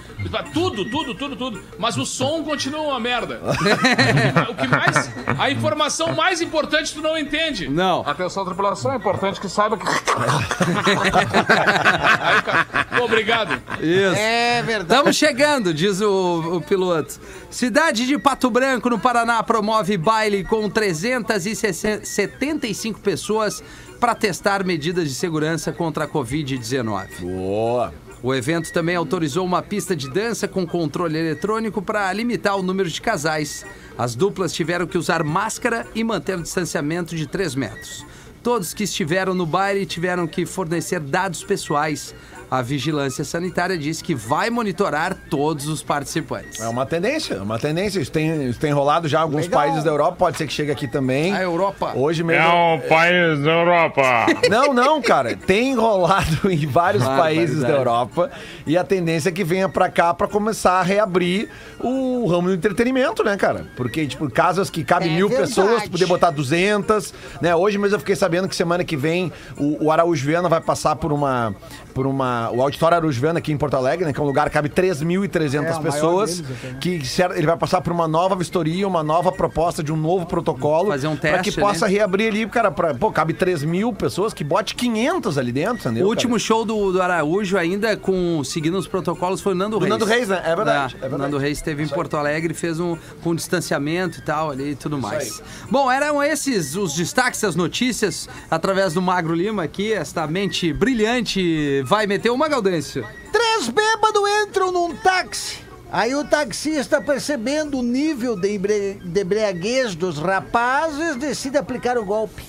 tudo, tudo, tudo, tudo. Mas o som continua uma merda. o que mais. A informação mais importante tu não entende.
Não.
Atenção, tripulação, é importante que saiba que. Aí, cara, obrigado.
Isso.
É verdade.
Estamos chegando, diz o, o piloto. Cidade de Pato Branco, no Paraná, promove baile com 375 pessoas para testar medidas de segurança contra a Covid-19.
Boa.
O evento também autorizou uma pista de dança com controle eletrônico para limitar o número de casais. As duplas tiveram que usar máscara e manter o distanciamento de 3 metros. Todos que estiveram no baile tiveram que fornecer dados pessoais. A vigilância sanitária disse que vai monitorar todos os participantes.
É uma tendência, é uma tendência. Isso tem, isso tem rolado já em alguns
Legal.
países da Europa, pode ser que chegue aqui também.
A Europa.
Hoje mesmo.
É o país da Europa.
Não, não, cara. Tem rolado em vários países da
Barbaridade.
Europa e a tendência é que venha pra cá pra começar a reabrir o ramo do entretenimento, né, cara? Porque, tipo, casas que cabem
É
mil
verdade.
pessoas, tu poder botar 200, né? Hoje mesmo eu fiquei sabendo que semana que vem o, o Araújo Viana vai passar por uma... Por uma, o Auditório Araújo Viana aqui em Porto Alegre, né? Que é um lugar que cabe 3.300
É,
pessoas.
deles
que ele vai passar por uma nova vistoria, uma nova proposta de um novo protocolo.
Fazer um
Pra que possa
né?
reabrir ali, cara, pra, pô, cabe 3 mil pessoas, que bote 500 ali dentro, entendeu?
O último
cara?
show do, do Araújo, ainda com seguindo os protocolos, foi o Nando
Do
Reis.
Nando Reis, né? É verdade, é
o
verdade.
Nando Reis esteve em Porto Alegre, fez um com distanciamento e tal ali e tudo mais. Bom, eram esses os destaques, as notícias, através do Magro Lima aqui, esta mente brilhante. Vai meter uma, Gaudêncio?
Três bêbados entram num táxi. Aí o taxista, percebendo o nível de, embre... de embriaguez dos rapazes, decide aplicar o golpe.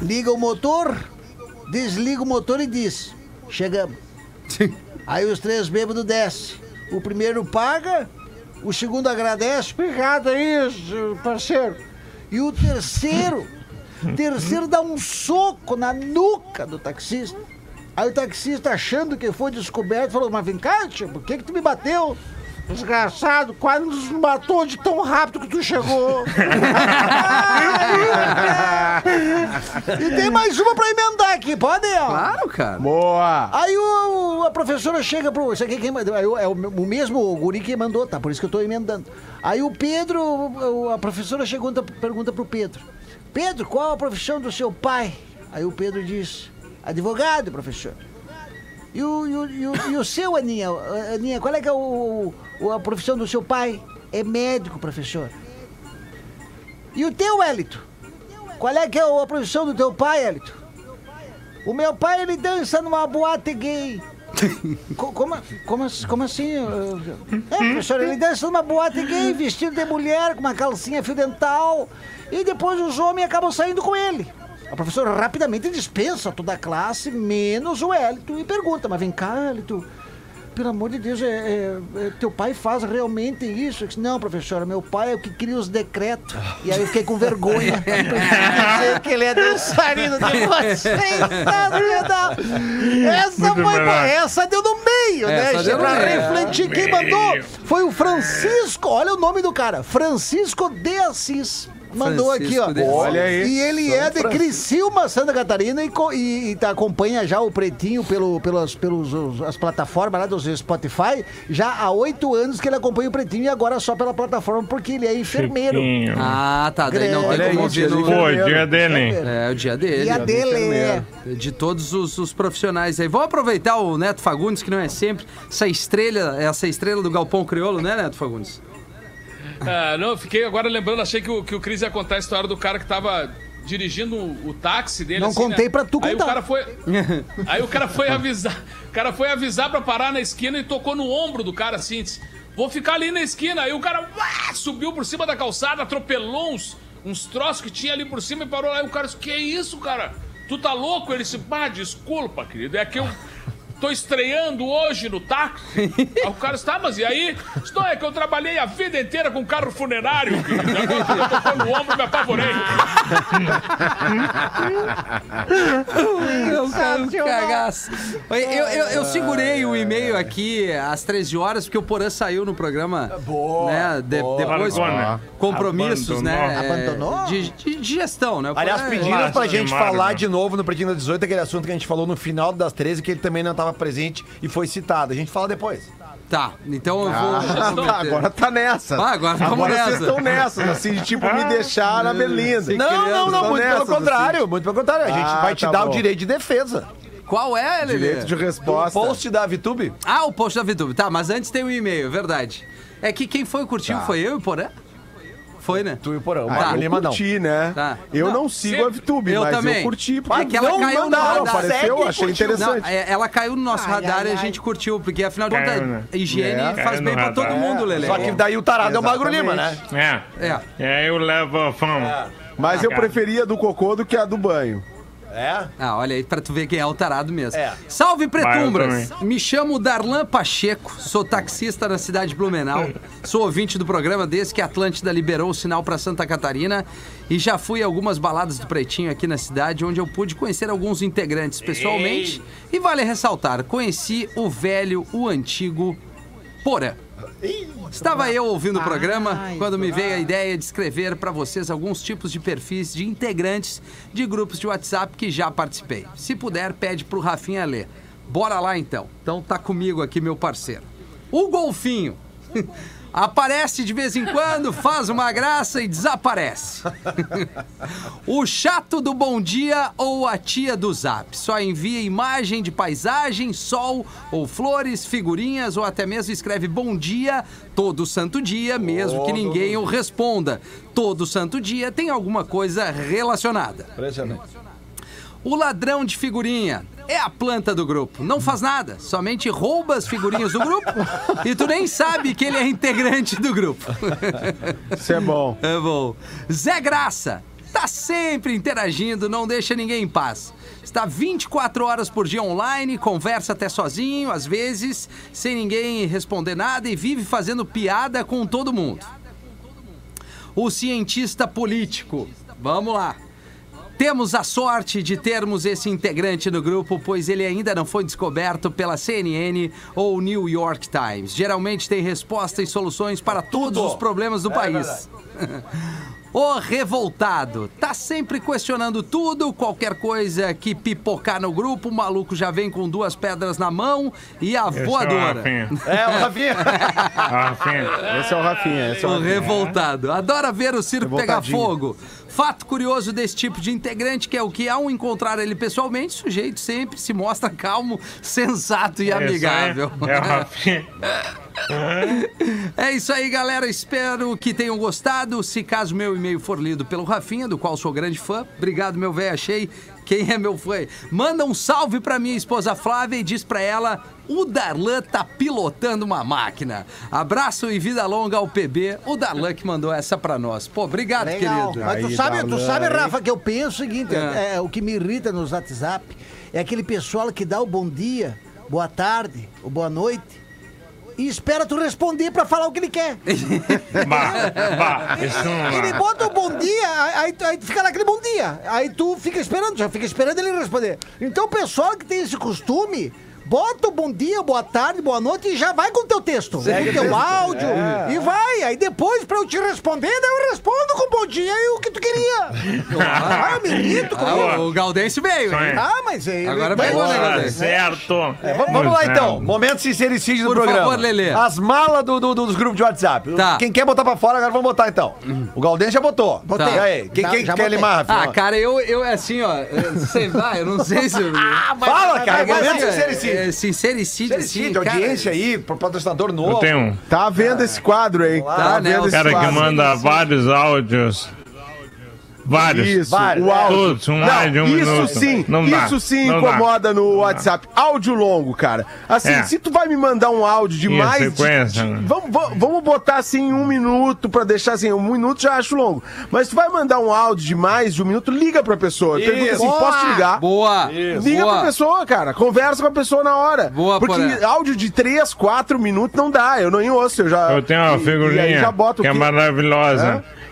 Liga o motor, desliga o motor e diz: Chegamos. Aí os três bêbados descem. O primeiro paga, o segundo agradece. Obrigado aí, parceiro. E o terceiro, terceiro dá um soco na nuca do taxista. Aí o taxista, achando que foi descoberto, falou: Mas vem cá, tio, por que, que tu me bateu? Desgraçado, quase nos matou de tão rápido que tu chegou. e tem mais uma pra emendar aqui, pode? ó?
Claro, cara.
Boa!
Aí o- a professora chega pro. Isso aqui quem mandou? aí o- É o, o mesmo guri que mandou, tá? Por isso que eu tô emendando. Aí o Pedro, o- a professora chegou e pergunta pro Pedro: Pedro, qual a profissão do seu pai? Aí o Pedro diz: Advogado, professor. E o, e o, e o, e o seu, Aninha? Aninha, qual é que é o, a profissão do seu pai? É médico, professor. E o teu, Elito? Qual é que é a profissão do teu pai, Elito? O meu pai, ele dança numa boate gay. Co- como, como, assim- como assim? É, professor, ele dança numa boate gay, vestido de mulher, com uma calcinha fio dental. E depois os homens acabam saindo com ele. A professora rapidamente dispensa toda a classe, menos o Hélito, e pergunta, mas vem cá, Hélito, pelo amor de Deus, é, é- é, teu pai faz realmente isso? Eu disse, Não, professora, meu pai é o que cria os decretos. E aí eu fiquei com vergonha. Dizer que ele é dançarino de vocês. Essa
Muito
foi
melhor.
essa deu no meio,
Essa
né?
deu
pra refletir. Quem mandou foi o Francisco. Olha o nome do cara. Francisco de Assis. Mandou
Francisco
aqui, ó.
Olha aí.
E ele é de Criciúma, Santa Catarina, e, co- e, e tá- acompanha já o Pretinho pelo, pelas pelos, os- as plataformas lá dos Spotify. Já há oito anos que ele acompanha o Pretinho e agora só pela plataforma, porque ele é enfermeiro.
Chiquinho.
Ah, tá. Daí não
Olha
tem como ouvir
dia
no...
de
Pô, dia dele.
É, o dia dele.
A
ó.
dele é.
De todos os, os profissionais aí. Vamos aproveitar o Neto Fagundes, que não é sempre essa estrela, essa estrela do Galpão Crioulo, né, Neto Fagundes?
Ah, não, eu fiquei agora lembrando, achei que o, que o Cris ia contar a história do cara que tava dirigindo o, o táxi dele.
Não
assim,
contei
né?
pra tu
Aí
contar.
o cara foi. aí o cara foi avisar. O cara foi avisar pra parar na esquina e tocou no ombro do cara assim. Disse, Vou ficar ali na esquina. Aí o cara uá, subiu por cima da calçada, atropelou uns, uns troços que tinha ali por cima e parou lá. E o cara disse: Que isso, cara? Tu tá louco? Ele disse: Bah, desculpa, querido. É que eu. Tô estreando hoje no táxi. Aí o cara está, mas e aí? Isto é que eu trabalhei a vida inteira com carro funerário. querido. Agora tocou no ombro, me apavorei.
Eu quero um cagaço. Eu, eu, eu segurei o e-mail aqui às 13 horas, porque o Porã saiu no programa.
Boa,
Né, de- depois,
Largou, né?
compromissos, né?
Abandonou.
é,
Abandonou?
De, de- de gestão, né?
Aliás,
Porã é-
pediram pra gente falar
né?
de novo no Pretinho das 18, aquele assunto que a gente falou no final das 13, que ele também não estava presente e foi citado. A gente fala depois.
Tá, então eu vou.
Ah, agora tá nessa.
Ah, agora tamo
agora
nessa.
vocês estão nessa, assim, de tipo, me deixar na berlinda.
Não, não, não,
Estão
muito
nessas,
pelo contrário,
assim.
muito pelo contrário. A gente
Ah,
vai te
tá
dar
bom.
o direito de defesa.
Qual é, Lelê?
Direito de resposta.
Post da VTube?
Ah, o post da VTube. Tá, mas antes tem o e-mail, verdade. É que quem foi curtiu foi eu e o Porã? Foi, né?
Tu e o Porão.
Ah,
Tá.
o
eu
Lima não.
curti, né?
Tá.
Eu não,
Não,
sigo
sempre-
a VTube,
eu
mas
também.
eu curti.
É que ela
não,
caiu no radar.
apareceu, achei
curtiu.
interessante.
Não, é- ela caiu no nosso radar e a gente curtiu, porque afinal de contas,
né?
higiene
É.
faz bem pra todo mundo, Lelê.
Só que daí o tarado é o Magro Lima, né?
É.
É.
E aí eu levo a fama.
Mas eu
Cara.
preferia a do cocô do que a do banho.
É?
Ah, olha aí, pra tu ver quem é o tarado mesmo.
É.
Salve, Pretumbras! Me chamo Darlan Pacheco, sou taxista na cidade de Blumenau. Sou ouvinte do programa desde que a Atlântida liberou o sinal pra Santa Catarina e já fui a algumas baladas do Pretinho aqui na cidade, onde eu pude conhecer alguns integrantes pessoalmente. E vale ressaltar, conheci o velho, o antigo Porã. Estava eu ouvindo o programa quando me veio a ideia de escrever para vocês alguns tipos de perfis de integrantes de grupos de WhatsApp que já participei. Se puder, pede pro Rafinha ler. Bora lá então. Então tá comigo aqui meu parceiro. O Golfinho. Aparece de vez em quando, faz uma graça e desaparece. o chato do bom dia ou a tia do zap. Só envia imagem de paisagem, sol ou flores, figurinhas ou até mesmo escreve bom dia todo santo dia, mesmo que ninguém o responda. Todo santo dia tem alguma coisa relacionada.
Impressionante.
O ladrão de figurinha é a planta do grupo. Não faz nada, somente rouba as figurinhas do grupo e tu nem sabe que ele é integrante do grupo.
Isso é bom.
É bom. Zé Graça, tá sempre interagindo, não deixa ninguém em paz. Está 24 horas por dia online, conversa até sozinho, às vezes, sem ninguém responder nada e vive fazendo piada com todo mundo. O cientista político. Vamos lá. Temos a sorte de termos esse integrante no grupo, pois ele ainda não foi descoberto pela CNN ou New York Times. Geralmente tem resposta e soluções para todos os problemas do país. O revoltado tá sempre questionando tudo, qualquer coisa que pipocar no grupo, o maluco já vem com duas pedras na mão e a
Esse é o
voadora.
Rafinha.
É, o Rafinha.
Ah, Rafinha.
Esse é o Rafinha. Esse é o
O
Rafinha.
revoltado. Adora ver o circo pegar fogo. Fato curioso desse tipo de integrante que é o que, ao encontrar ele pessoalmente, o sujeito sempre se mostra calmo, sensato e amigável.
É o Rafinha.
É isso aí, galera. Espero que tenham gostado. Se caso meu e-mail for lido pelo Rafinha, do qual sou grande fã, obrigado, meu velho. Achei. Quem é meu fã? Manda um salve pra minha esposa Flávia e diz pra ela: o Darlan tá pilotando uma máquina. Abraço e vida longa ao PB. O Darlan que mandou essa pra nós. Pô, obrigado,
Legal.
querido.
Mas tu
Aí,
sabe, tu
Darlan,
sabe,
hein?
Rafa, que eu penso o seguinte:
É.
é, o que me irrita nos WhatsApp é aquele pessoal que dá o bom dia, boa tarde, ou boa noite. E espera tu responder pra falar o que ele quer.
Bah, bah,
Ele
dá.
bota o bom dia, aí, aí, fica naquele bom dia. Aí tu fica esperando, já fica esperando ele responder. Então o pessoal que tem esse costume, bota o bom dia, boa tarde, boa noite e já vai com o teu texto. Com o teu áudio. E vai. Aí depois, pra eu te responder, daí eu respondo com bom dia e o que tu queria. ah, eu me irrito com
Ah, o Gaudêncio veio,
aí.
Ah, mas ele...
Agora
mas-
pegou, né,
Tá certo.
É, vamos, vamos lá então. Momento sincericídio do
Por
programa.
favor, Lelê.
As malas do, do- dos grupos de WhatsApp.
Tá.
Quem quer botar pra fora, agora vamos botar então. O Galdêncio já botou.
Botei.
E aí? Quem,
Já-
quem
já
quer
botei.
limar?
Ah, cara, eu, eu assim, ó, eu- sei lá, eu não sei se. eu-
Fala, cara.
vai, vai,
Momento
vai.
sincericídio.
É, sincericídio, assim,
Sincericídio,
cara.
audiência aí, pro patrocinador novo.
Eu tenho um
Tá vendo esse quadro aí?
Tá, né,
vendo
o
esse
cara que
quadro.
manda vários áudios. Vários.
Isso,
Vários,
o
é.
áudio.
Todos, um mais de um
isso
minuto.
sim,
Não dá,
isso sim
não dá.
incomoda no WhatsApp. Áudio longo, cara. Assim,
É.
se tu vai me mandar um áudio de mais. de-
sequência,
de-
né?
vamos, vamos- botar assim um minuto pra deixar assim, um minuto já acho longo. Mas se tu vai mandar um áudio de mais de um minuto, liga pra pessoa. Pergunta
Isso.
assim: posso te ligar?
Boa.
Liga
Boa.
pra pessoa, cara. Conversa com a pessoa na hora.
Boa,
Porque
Porã.
áudio de 3, 4 minutos não dá. Eu não ouço. Eu já.
Eu tenho uma
e- e aí
figurinha
já boto
que é
o quê?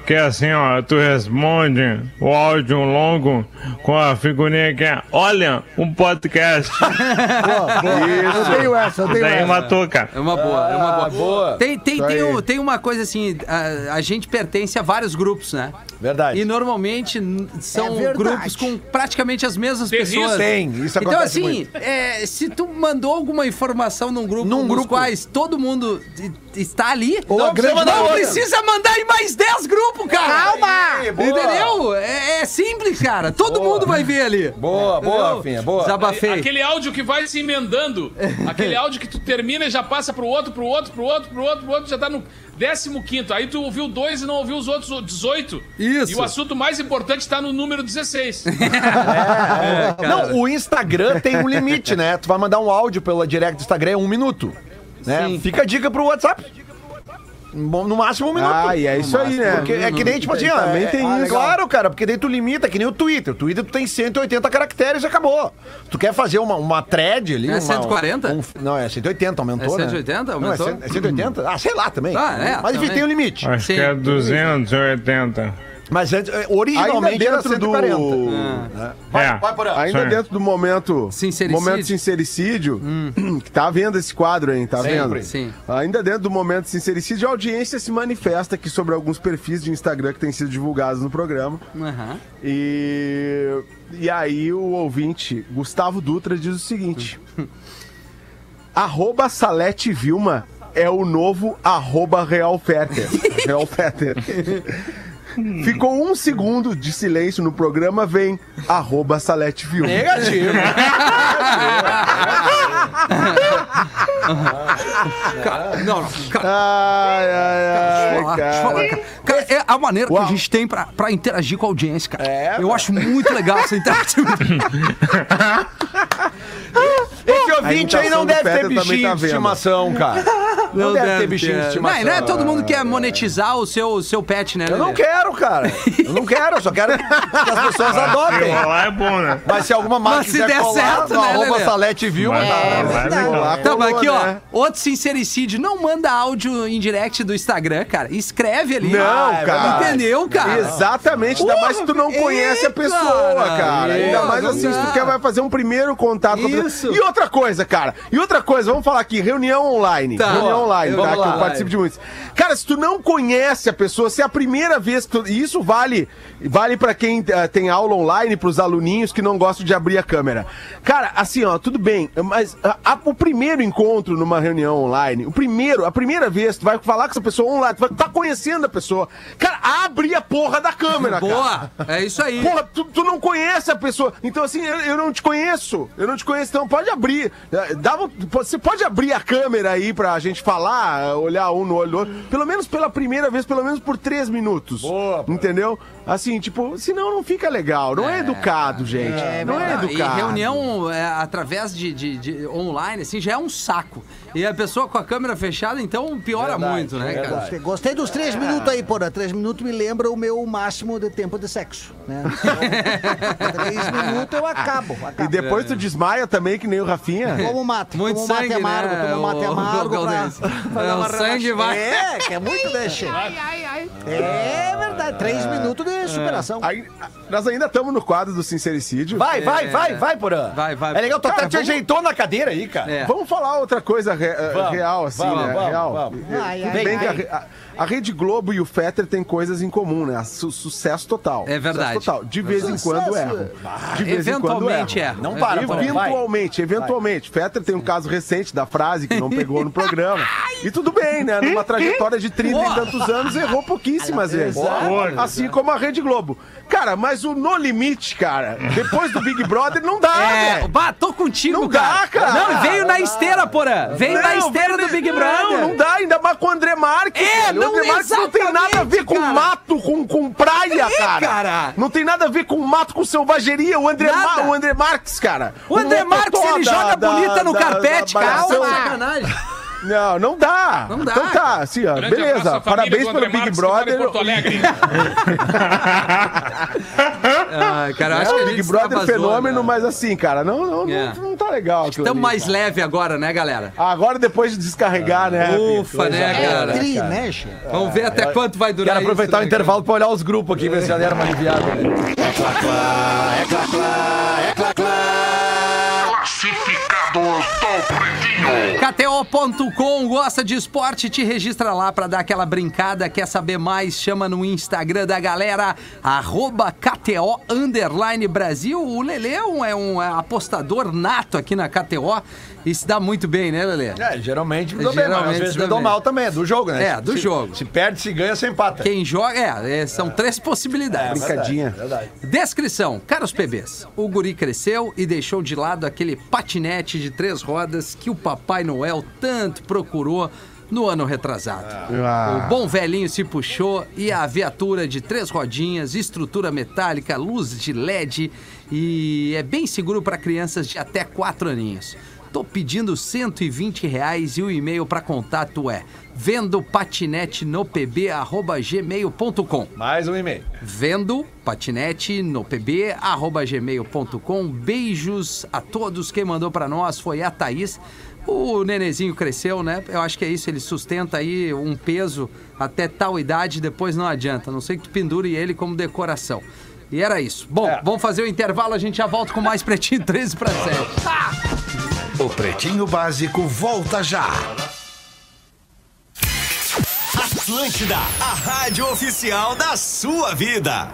Que assim, ó, tu responde o áudio longo com a figurinha que é Olha, um podcast.
Eu tenho essa, eu tenho
Daí
essa.
matou, cara.
É uma boa, é uma boa.
boa.
Tem, tem,
Isso
tem, um- tem uma coisa assim, a, a gente pertence a vários grupos, né?
Verdade.
E normalmente são
É
grupos com praticamente as mesmas
Tem
pessoas.
risco.
Tem, isso
Então,
acontece
assim,
muito.
é, se tu mandou alguma informação num grupo,
Num grupo.
quais todo mundo está ali,
Ou
não,
a grande
precisa, não
maioria.
precisa mandar em mais 10 grupos, cara!
Calma! Boa.
Entendeu? É, é simples, cara. Todo mundo vai ver ali.
Boa, boa? Rafinha, boa.
Desabafei.
Aquele áudio que vai se emendando. Aquele áudio que tu termina e já passa pro outro, pro outro, pro outro, pro outro, pro outro, já tá no 15 Aí tu ouviu dois e não ouviu os outros 18.
Isso.
E o assunto mais importante tá no número 16.
Não, o Instagram tem um limite, né? Tu vai mandar um áudio pela direct do Instagram, é um minuto. Né?
Sim.
Fica a dica pro WhatsApp. No máximo um minuto.
Ah, e é isso aí, né?
Porque é que nem, tipo assim, ó,
Também
é-
tem
ah,
isso.
Claro, cara, porque daí tu limita, que nem o Twitter. O Twitter tu tem 180 caracteres e acabou. Tu quer fazer uma, uma thread ali.
É
uma-
140?
um- não, é 180, aumentou,
É
né?
180?
Não, é
Aumentou?
cem- é 180? Ah, sei lá também.
Ah, é,
Mas enfim,
também.
tem um limite.
Acho
Sim.
que é 280.
Mas antes, é,
Ainda
originalmente era
dentro do.
140.
É.
Vai por aí.
Ainda
Sim.
dentro do momento.
Sincericídio.
Momento sincericídio. Que tá vendo esse quadro aí, tá
Sempre.
vendo?
Sim.
Ainda dentro do momento sincericídio, a audiência se manifesta aqui sobre alguns perfis de Instagram que têm sido divulgados no programa.
Aham.
E, e aí o ouvinte, Gustavo Dutra, diz o seguinte: Arroba Salete Vilma é o novo arroba Real Fetter. Real Fetter. Ficou um segundo de silêncio no programa, vem arroba Salete.
Negativo.
Cara, não, não, cara.
Ai, ai,
Deixa eu
ai,
falar, deixa eu falar,
cara.
é a maneira que
Uau.
a gente tem pra, pra interagir com a audiência, cara.
É,
Eu
cara.
acho muito legal essa interação.
Esse ouvinte aí não deve ter bichinho
tá
de estimação, cara. Não, deve, ter bichinho de
Não,
estimação.
e não é todo mundo quer monetizar o seu, o seu pet, né,
Eu não quero, cara. Eu não quero, eu só quero que as pessoas adotem.
Lá é bom, né?
Mas se alguma marca
Mas se der
colar,
certo, né,
arroba
Lelê?
Salete viu,
Mas
tá.
lá é legal.
Lá
Tá, mas aqui, ó,
né?
outro sincericídio. Não manda áudio em direct do Instagram, cara. Escreve ali.
Não,
é
cara.
Entendeu, cara?
Exatamente, ainda mais se tu não conhece a pessoa,
cara.
Ainda mais
não
assim, se tu quer vai fazer um primeiro contato.
Isso.
E outra coisa, cara. E outra coisa, vamos falar aqui, reunião online.
Tá.
Reunião online,
Vamos
tá? Que eu participo de muitos. Cara, se tu não conhece a pessoa, se é a primeira vez que tu... E isso vale, vale para quem eh, tem aula online, pros aluninhos que não gostam de abrir a câmera. Cara, assim, ó, tudo bem, mas a- a- o primeiro encontro numa reunião online, o primeiro, a primeira vez, tu vai falar com essa pessoa online, tu vai estar conhecendo a pessoa. Cara, abre a porra da câmera, cara.
Boa. É isso aí.
Porra, tu, tu não conhece a pessoa. Então, assim, eu, eu não te conheço. Eu não te conheço, então pode abrir. Eh, Dá, vo- você pode abrir a câmera aí pra gente falar, olhar um no olho do outro. Pelo menos pela primeira vez, pelo menos por três minutos.
Boa.
Entendeu? Assim, tipo, senão não fica legal. Não é, educado, gente. não é
Não,
educado.
E reunião é, através de, de- de online, assim, já é um saco. E a pessoa com a câmera fechada, então piora
Verdade,
muito, né, cara?
Gostei, gostei dos três minutos aí, porra. Três minutos me lembra o meu máximo de tempo de sexo, né? Então, três minutos eu acabo.
E
acabo.
depois tu desmaia também, que nem o Rafinha.
Como mate.
Muito
como
sangue,
mate amargo,
né,
como mate
o-
amargo
o
pra, pra
É, o
uma
sangue vai-
É, que é muito É verdade. Três minutos de superação.
Aí, nós ainda estamos no quadro do sincericídio.
Vai, vai, vai, vai, Porã.
Vai, vai.
É legal, tu até
Cara,
te ajeitou na cadeira aí, cara.
É.
Vamos falar outra coisa re- eh,
Vamos,
real, assim,
vamos,
né?
vamos,
real.
vamos.
Ai,
Tudo
ai,
bem
ai.
que a, Re- a- a Rede Globo e o Fetter têm coisas em comum, né? Su- sucesso total.
É verdade.
Sucesso total. De vez em quando erram. De vez em quando
Eventualmente
erram.
é.
Não para, Porã, vai.
Eventualmente, eventualmente. Fetter tem um caso recente da frase que não pegou no programa. E tudo bem, né? Numa trajetória de 30 e tantos anos, errou pouquíssimas vezes.
Boa.
Assim como a Rede Globo. Cara, mas o No Limite, cara, depois do Big Brother, não dá,
É,
velho.
bah, tô contigo,
Não dá, cara.
Não, veio na esteira, porã. Veio na esteira do Big Brother.
Não, não dá, ainda mais com o André Marques.
É,
velho.
não,
o André Marques não tem nada a ver com
cara.
mato, com, com praia. cara.
cara?
Não tem nada a ver com mato, com selvageria. O André. Ma- o André Marques, cara.
O André Marques, ele
da-
joga
da-
bonita no
da-
carpete,
da
cara.
Malhação.
Sacanagem.
Não, não dá.
Não dá.
Então tá, assim, ó.
Grande
Beleza. Parabéns
do
pelo Big
em
Brother.
Porto Alegre.
Ai, cara, acho
É,
que
o Big Brother
estava
fenômeno,
zoando,
mas assim, cara, não, não,
É.
não, não tá legal.
Estamos
ali,
mais
cara.
leve agora, né, galera?
Agora, depois de descarregar, né?
Ufa, né, cara?
Tri, né, che?
Vamos ver até quanto vai durar
Quero aproveitar
isso,
o
né,
intervalo pra olhar os grupos aqui, ver se já deram uma aliviada. né?
KTO.com gosta de esporte, te registra lá pra dar aquela brincada. Quer saber mais? Chama no Instagram da galera, arroba KTO Underline Brasil. O Lele é um, é um apostador nato aqui na KTO e se dá muito bem, né, Lele?
É, geralmente me dou bem, mas
Geralmente
às vezes me
dá
dou
bem.
mal também, é do jogo, né?
É, do
Se-
jogo.
Se perde, se ganha, se empata.
Quem joga, é, é, são três possibilidades.
Brincadinha.
Verdade.
Descrição. Caros PBs, o guri cresceu e deixou de lado aquele patinete de três rodas que o Papai Noel tanto procurou no ano retrasado.
Ah.
O bom velhinho se puxou e a viatura de três rodinhas, estrutura metálica, luz de LED e é bem seguro para crianças de até quatro aninhos. Tô pedindo 120 reais e o e-mail para contato é vendo patinete no pb@gmail.com.
Mais um e-mail.
Vendo patinete no pb@gmail.com. Beijos a todos. Quem mandou pra nós foi a Thaís. O nenezinho cresceu, né? Eu acho que é isso, ele sustenta aí um peso até tal idade, depois não adianta. A não sei que tu pendure ele como decoração. E era isso. Bom,
É.
vamos fazer o intervalo, a gente já volta com mais Pretinho 13 para 7.
O Pretinho Básico volta já. Atlântida, a rádio oficial da sua vida.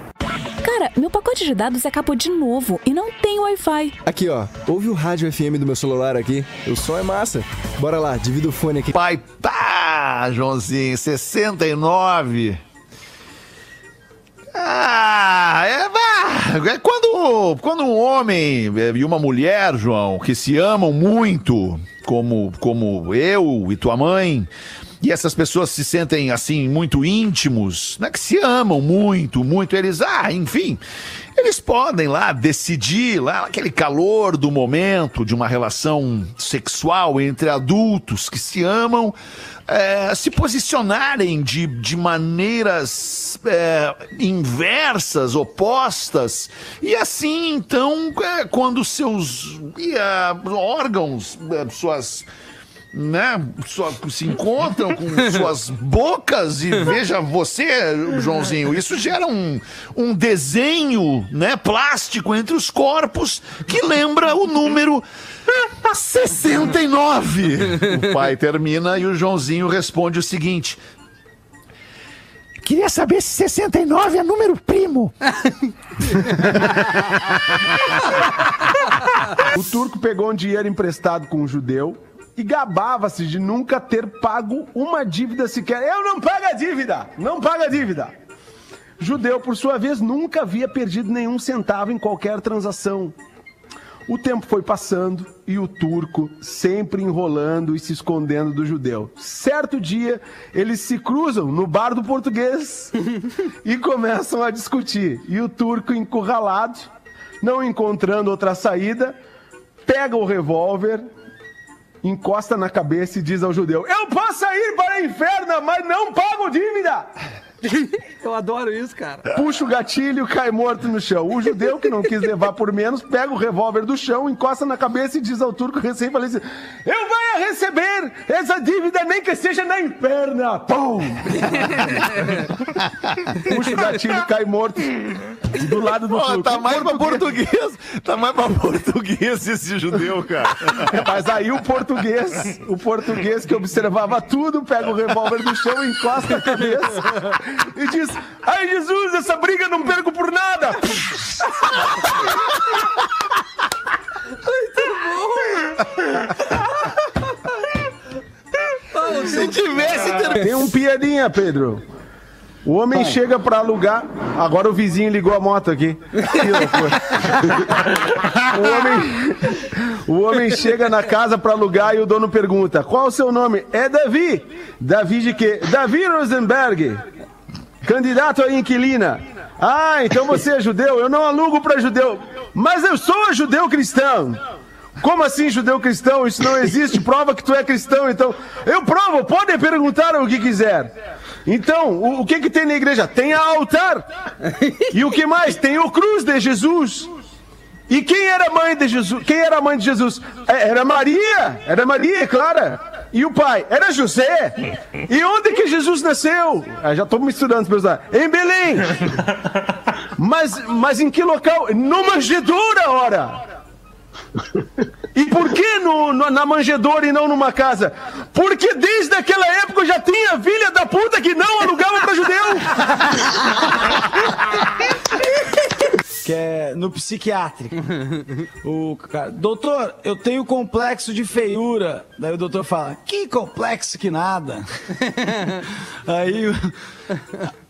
Cara, meu pacote de dados acabou de novo e não tem Wi-Fi.
Aqui, ó. Ouve o rádio FM do meu celular aqui. O som é massa. Bora lá, divida o fone aqui.
Pai, pá, Joãozinho, 69. Ah, é, é quando, quando um homem e uma mulher, João, que se amam muito, como, como eu e tua mãe, e essas pessoas se sentem assim muito íntimos, né, que se amam muito, muito, eles, ah, enfim, eles podem lá decidir, lá aquele calor do momento de uma relação sexual entre adultos que se amam, é, se posicionarem de, de maneiras é, inversas, opostas, e assim, então, é, quando seus é, órgãos, é, suas né, só se encontram com suas bocas e veja você, Joãozinho, isso gera um, um desenho, né, plástico entre os corpos que lembra o número 69. O pai termina e o Joãozinho responde o seguinte: Queria saber se 69 é número primo.
O turco pegou um dinheiro emprestado com um judeu e gabava-se de nunca ter pago uma dívida sequer. Eu não pago a dívida! Não pago a dívida! Judeu, por sua vez, nunca havia perdido nenhum centavo em qualquer transação. O tempo foi passando e o turco sempre enrolando e se escondendo do judeu. Certo dia, eles se cruzam no bar do português e começam a discutir. E o turco, encurralado, não encontrando outra saída, pega o revólver, encosta na cabeça e diz ao judeu: Eu posso ir para o inferno, mas não pago dívida!
Eu adoro isso, cara.
Puxa o gatilho, cai morto no chão. O judeu, que não quis levar por menos, pega o revólver do chão, encosta na cabeça e diz ao turco recém-falecido: Eu vou receber essa dívida, nem que seja na inferna! Pum! Puxa o gatilho, cai morto do lado do
Pô,
turco.
tá mais pra português. Tá mais pra português esse judeu, cara.
Mas aí o português, o português que observava tudo, pega o revólver do chão, encosta a cabeça e diz: Ai Jesus, essa briga não perco por nada!
Se tivesse.
Tem um piadinha, Pedro. O homem chega pra alugar. Agora o vizinho ligou a moto aqui. Que loucura. o, homem... o homem chega na casa pra alugar e o dono pergunta: Qual o seu nome? É Davi. Davi de quê? Davi Rosenberg. Candidato a inquilina. Ah, então você é judeu? Eu não alugo para judeu. Mas eu sou judeu cristão. Como assim judeu cristão? Isso não existe. Prova que tu é cristão, então. Eu provo, podem perguntar o que quiser. Então, o, o que que tem na igreja? Tem altar. E o que mais? Tem o cruz de Jesus. E quem era a mãe de Jesus? Quem era a mãe de Jesus? É, Era Maria. Era Maria, é claro. E o pai? Era José. E onde que Jesus nasceu? Ah, já estou misturando os dados. Em Belém. Mas, mas em que local? No manjedoura, ora. E por que no- no- na manjedoura e não numa casa? Porque desde aquela época já tinha filha da puta que não alugava para judeu.
que é no psiquiátrico. O cara, doutor, eu tenho complexo de feiura. Daí o doutor fala, que complexo que nada. aí,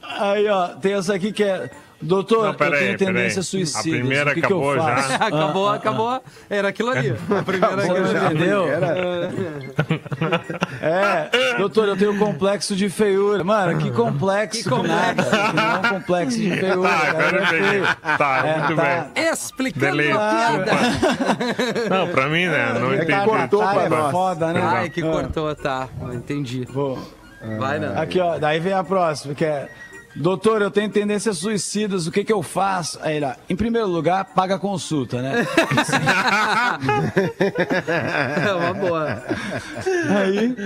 aí, ó, tem essa aqui que é, doutor,
Não, pera
eu tenho tendência suicida.
A primeira
o que que
acabou
eu
já?
faço?
acabou,
Ah, ah,
acabou. Era aquilo ali. A primeira
Você
aquilo ali.
entendeu? É, doutor, eu tenho complexo de feiura. Mano, que complexo que, nada. Que não é um complexo de feiura.
Tá,
cara,
agora eu
é feio.
Tá,
É,
muito
tá.
bem.
Explicando
Delay.
a piada.
Não, pra mim, né? Não
É que
entendi.
cortou pra
Tá,
nós. Foda, né?
Ai, que
Ah.
cortou, tá. Entendi. Vai, né?
Aqui, ó, daí vem a próxima, que é. Doutor, eu tenho tendências suicidas, o que que eu faço? Aí lá, em primeiro lugar, paga a consulta, né?
É uma boa.
Aí.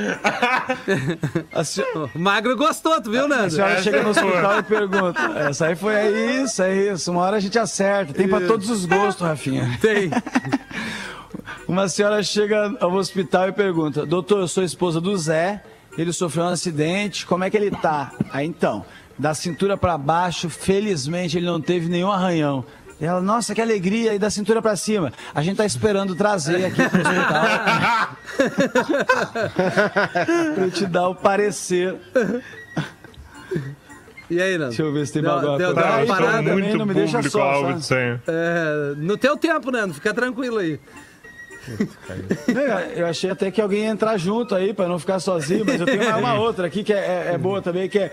A se-
O Magro gostou, tu viu,
A
Nando?
senhora chega no hospital e pergunta. Essa aí foi aí, isso, é isso. Uma hora a gente acerta. Tem pra todos os gostos, Rafinha.
Tem.
Uma senhora chega ao hospital e pergunta: Doutor, eu sou esposa do Zé, ele sofreu um acidente, como é que ele tá? Aí então, da cintura pra baixo, felizmente ele não teve nenhum arranhão. E Ela, nossa, que alegria, e da cintura pra cima. A gente tá esperando trazer aqui pro hospital. pra eu te dar o parecer.
E aí, Nando?
Deixa eu ver se tem
Deu-
alguma
deu- deu uma parada
muito
não me deixa só.
É, no teu tempo, Nando, fica tranquilo aí.
É, Eu achei até que alguém ia entrar junto aí pra não ficar sozinho, mas eu tenho mais uma outra aqui que é, é- é boa também, que é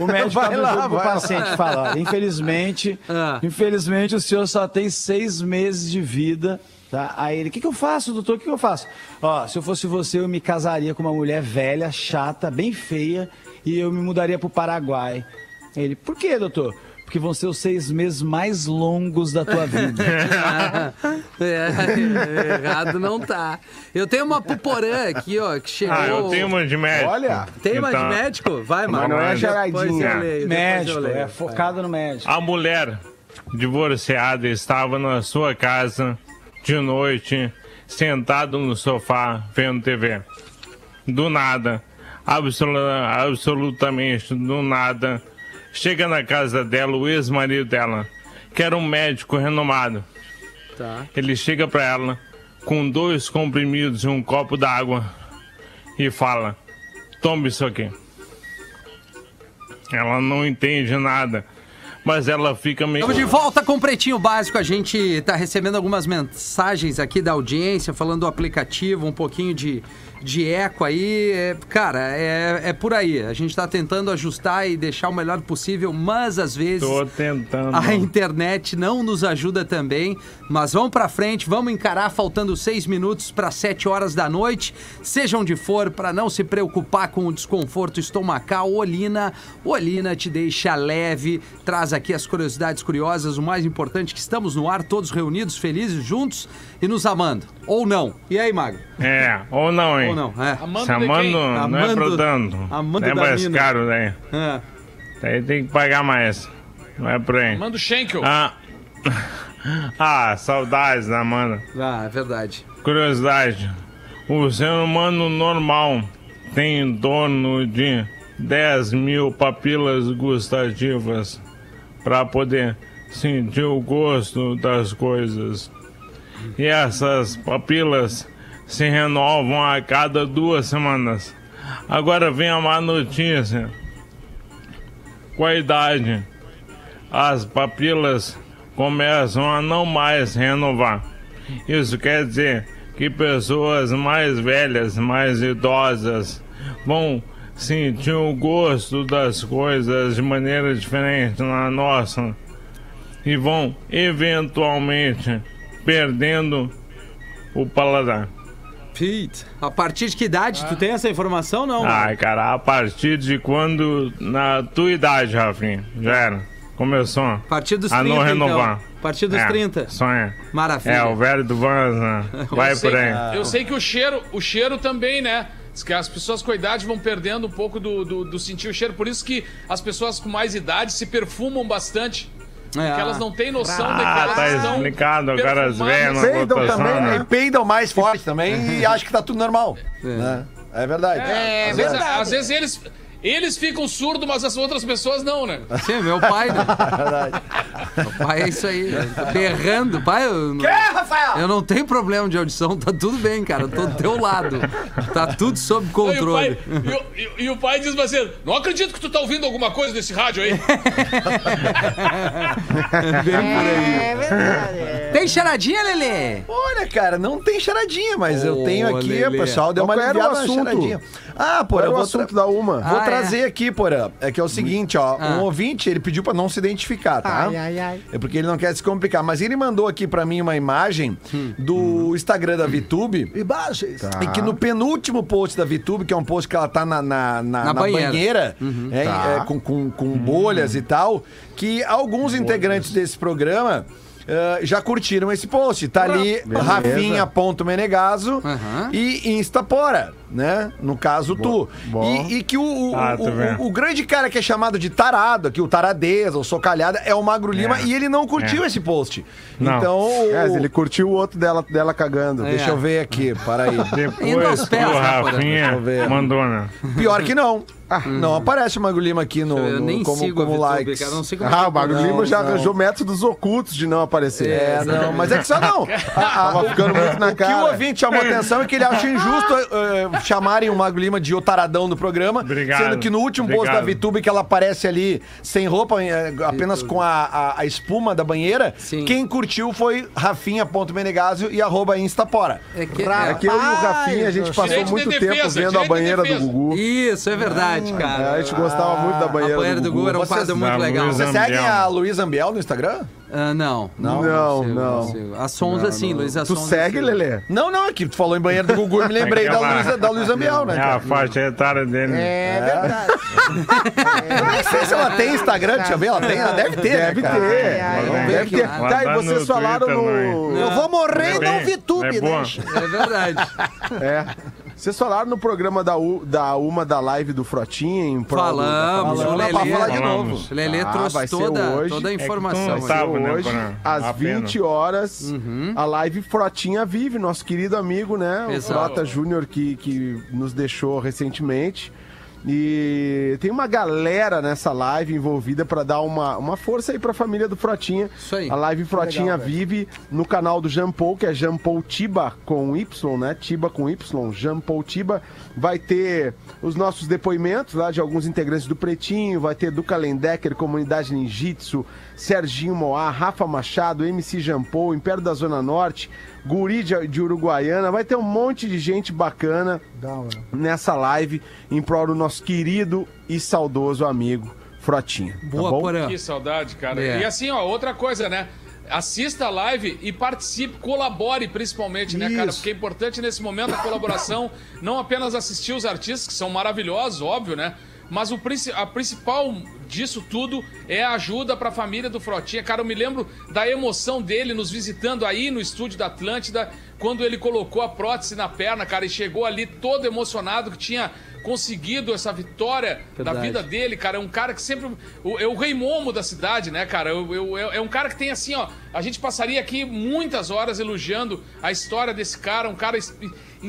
o médico
Vai
o
lá, vai lá.
paciente fala, infelizmente,
Ah.
infelizmente o senhor só tem seis meses de vida. Tá? Aí ele, o que, que eu faço, doutor? O que, que eu faço? Ó, se eu fosse você, eu me casaria com uma mulher velha, chata, bem feia, e eu me mudaria pro Paraguai. Ele, por quê, doutor? Porque vão ser os seis meses mais longos da tua vida.
É, errado não tá. Eu tenho uma puporã aqui, ó, que chegou.
Ah, eu tenho uma de médico.
Olha.
Tem uma de
Então,
médico? Vai, mano.
não é
leio, depois eu
médico,
leio.
é focado no médico.
A mulher divorciada estava na sua casa de noite, sentado no sofá, vendo TV. Do nada, absolu- absolutamente do nada, chega na casa dela o ex-marido dela, que era um médico renomado.
Tá.
Ele chega pra ela com dois comprimidos e um copo d'água e fala: Tome isso aqui. Ela não entende nada, mas ela fica meio.
Estamos de volta com o Pretinho Básico. A gente tá recebendo algumas mensagens aqui da audiência, falando do aplicativo, um pouquinho de, de eco aí. É, cara, é, é por aí. A gente tá tentando ajustar e deixar o melhor possível, mas às vezes
Tô tentando.
a internet não nos ajuda também. Mas vamos pra frente, vamos encarar, faltando seis minutos para sete horas da noite. Seja onde for, para não se preocupar com o desconforto estomacal, Olina. Olina te deixa leve, traz aqui as curiosidades curiosas. O mais importante que estamos no ar, todos reunidos, felizes, juntos e nos amando. Ou não. E aí, Magro?
É, ou não, hein?
Ou não, é.
Amando
Se amando não é
Amando-
pro dando.
amando
é
da
mais
mina.
caro, né?
É.
Daí tem que pagar mais. Não é por aí.
Manda o Schenkel.
Ah, ah saudades da mana.
Ah, é verdade.
Curiosidade: o ser humano normal tem em torno de 10 mil papilas gustativas para poder sentir o gosto das coisas. E essas papilas se renovam a cada duas semanas. Agora vem a má notícia. Com a idade, as papilas começam a não mais renovar. Isso quer dizer que pessoas mais velhas, mais idosas, vão sentir o gosto das coisas de maneira diferente na nossa e vão eventualmente perdendo o paladar.
Pete, a partir de que idade? Tu tem essa informação, não?
Ai, cara, a partir de quando, na tua idade, Rafinha, já era. Começou a
partir dos
a
30,
não renovar.
então. A partir dos
é,
30.
Sonha.
Maravilha.
É, o velho do Vans, né? Vai
sei,
por aí.
Eu sei que o cheiro, o cheiro também, né? Diz que as pessoas com idade vão perdendo um pouco do, do, do sentir o cheiro. Por isso que as pessoas com mais idade se perfumam bastante. Porque elas não têm noção de que
Ah,
elas
tá
estão
explicado, agora as
Peidam também, né? peidam mais forte também e acham que tá tudo normal. né? É verdade.
É, às, vezes, às vezes eles, eles ficam surdos, mas as outras pessoas não, né?
Sim, meu pai, né? Meu pai é isso aí. tá Berrando. Pai, eu não,
Rafael?
eu não tenho problema de audição, tá tudo bem, cara. Eu tô do teu lado. Tá tudo sob
E o,
controle.
pai, e, o, e- e o pai diz pra você: Não acredito que tu tá ouvindo alguma coisa desse rádio aí.
Bem por aí. Tem charadinha, Lelê?
Olha, cara, não tem charadinha, mas eu tenho aqui,
Lelê.
o pessoal deu uma
Qual era o
aliviada na
assunto?
charadinha. Ah, eu
era o
vou
assunto da Uma?
Vou
Ah,
trazer aqui, Porã. É que é o seguinte, ó.
Ah.
Um ouvinte, ele pediu pra não se identificar, tá?
Ai, ai, ai.
É porque ele não quer se complicar. Mas ele mandou aqui pra mim uma imagem
Hum.
do Instagram da VTube.
Imagens.
E que no penúltimo post da VTube, que é um post que ela tá na, na, na-
Na
na
banheira.
banheira,
Uhum.
é,
Tá.
é, com, com, com bolhas e tal, que alguns integrantes desse programa eh, já curtiram esse post. Tá ali Rafinha.menegaso
Aham.
e Instapora, né? No caso, tu.
bom.
E, e que o, o,
Ah,
o- o- o grande cara que é chamado de tarado aqui, o taradeza, o socalhada, é o Magro Lima
É.
e ele não curtiu
É.
esse post.
Não.
Então, o-
É, ele curtiu o outro dela, dela cagando.
É.
deixa eu ver aqui, para aí.
Depois
pés,
o
Porã?
Deixa eu
Rafinha
ver.
mandou, né?
Pior que não. Não aparece o Magro Lima aqui no,
Eu
no-
nem
como,
sigo
como likes.
cara. Não sei como é
Ah, o Magro
Não,
Lima já
não.
arranjou métodos ocultos de não aparecer.
É, não, mas é que só não. A- a-
Tava ficando muito na
o que o ouvinte chamou atenção é que ele acha injusto eh, chamarem o Magro Lima de otaradão no programa,
Obrigado.
sendo que no último post da. VTube que ela aparece ali sem roupa, eh, apenas com a, a- a espuma da banheira,
Sim.
quem curtiu foi Rafinha.menegasio e arroba Instapora.
É que,
É
é,
que eu e o Rafinha, a gente passou
Direito de
muito
defesa,
tempo vendo a
de
banheira do
defesa.
Gugu.
Isso, é verdade,
É,
cara.
a gente gostava muito da
A
banheira,
banheira do Gugu era um
Vocês-
quadro muito legal.
Vocês seguem a Luísa Ambiel no Instagram?
Ah, não.
Não,
consigo,
não.
consigo. A Sonza, sim, Luiz a
Tu
Sonza,
segue,
sim.
Lelê?
Não, não, é que tu falou em banheiro do Gugu e me lembrei da Luísa, da Luísa Ambiel, né?
É a faixa etária dele.
É verdade.
Eu nem sei se ela tem Instagram, deixa eu ver, ela tem, ela deve ter,
Deve
né,
ter. Deve ter. Tá, e vocês falaram
Twitter,
no...
né?
Eu vou morrer e não vi
é
né?
É verdade.
É. Vocês falaram no programa da, U, da Uma da live do Frotinha em prol do-
Falamos, o Lelê,
falar de novo.
o Lelê
Ah,
trouxe
vai ser
toda,
hoje.
toda a
É
informação.
sabe. né,
hoje,
Porã?
às
A pena.
20 horas, a live Frotinha Vive, nosso querido amigo, né? O
Exato.
Frota Júnior que, que nos deixou recentemente. E tem uma galera nessa live envolvida para dar uma, uma força aí pra família do Frotinha.
Isso aí.
A live Frotinha Vive no canal do Jean Paul, que é Jean Paul Tiba com Y, né? Tiba com Y, Jean Paul Tiba. Vai ter os nossos depoimentos lá de alguns integrantes do Pretinho, vai ter Duca Lendecker, Comunidade Ninjitsu, Serginho Moá, Rafa Machado, MC Jean Paul, Império da Zona Norte, Guri de, de Uruguaiana. Vai ter um monte de gente bacana nessa live em prol do nosso querido e saudoso amigo Frotinha. tá
Boa,
bom?
Porã.
Que saudade, cara.
É.
E assim, ó, outra coisa, né? Assista a live e participe, colabore principalmente, né, cara?
Isso.
Porque é importante nesse momento a colaboração, não apenas assistir os artistas, que são maravilhosos, óbvio, né? Mas o, a principal disso tudo é a ajuda pra família do Frotinha. Cara, eu me lembro da emoção dele nos visitando aí no estúdio da Atlântida, quando ele colocou a prótese na perna, cara, e chegou ali todo emocionado que tinha conseguido essa vitória da
Verdade.
vida dele, cara. É um cara que sempre. É o rei momo da cidade, né, cara? Eu- eu- é é um cara que tem assim, ó. A gente passaria aqui muitas horas elogiando a história desse cara, um cara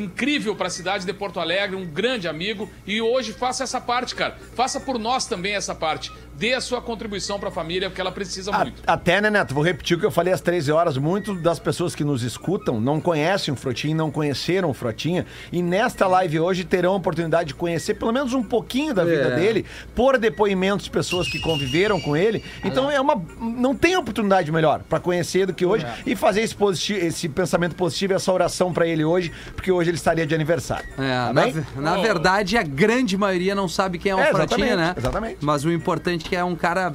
incrível pra cidade de Porto Alegre, um grande amigo. E hoje faça essa parte, cara. Faça por nós também essa parte. Dê a sua contribuição pra família, porque ela precisa
A-
muito.
Até, né, Neto? Vou repetir o que eu falei às 13 horas. Muitas das pessoas que nos escutam não conhecem o Frotinha, não conheceram o Frotinha. E nesta live hoje terão a oportunidade de conhecer pelo menos um pouquinho da vida
É.
dele, por depoimentos de pessoas que conviveram com ele. Então é uma. Não tem oportunidade melhor para conhecer do que hoje e fazer esse, positivo, esse pensamento positivo e essa oração pra ele hoje, porque hoje ele estaria de aniversário.
É,
Tá
na, ve- na verdade, a grande maioria não sabe quem é o
É,
Fratinha,
exatamente,
né?
exatamente.
Mas o importante é que é um cara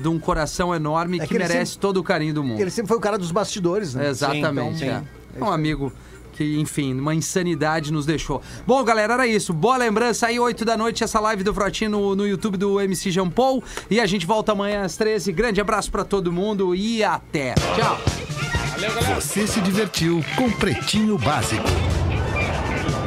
de um coração enorme
É
que,
que ele
merece
sempre-
todo o carinho do mundo.
Ele sempre foi o cara dos bastidores, né?
Exatamente.
Sim, então,
é. É um amigo que, enfim, uma insanidade nos deixou. Bom, galera, era isso. Boa lembrança aí, 8 da noite, essa live do Frotinho no, no YouTube do MC Jean Paul. E a gente volta amanhã às 13. Grande abraço pra todo mundo e até. Tchau.
Valeu, galera.
Você se divertiu com Pretinho Básico.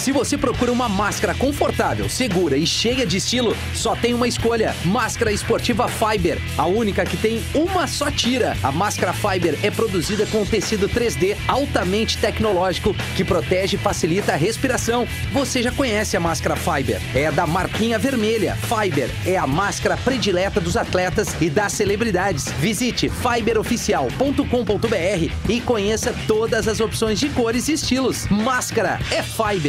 Se você procura uma máscara confortável, segura e cheia de estilo, só tem uma escolha: Máscara Esportiva Fiber, a única que tem uma só tira. A máscara Fiber é produzida com tecido 3D altamente tecnológico que protege e facilita a respiração. Você já conhece a máscara Fiber? É da marquinha vermelha. Fiber é a máscara predileta dos atletas e das celebridades. Visite fiberoficial.com.br e conheça todas as opções de cores e estilos. Máscara é Fiber.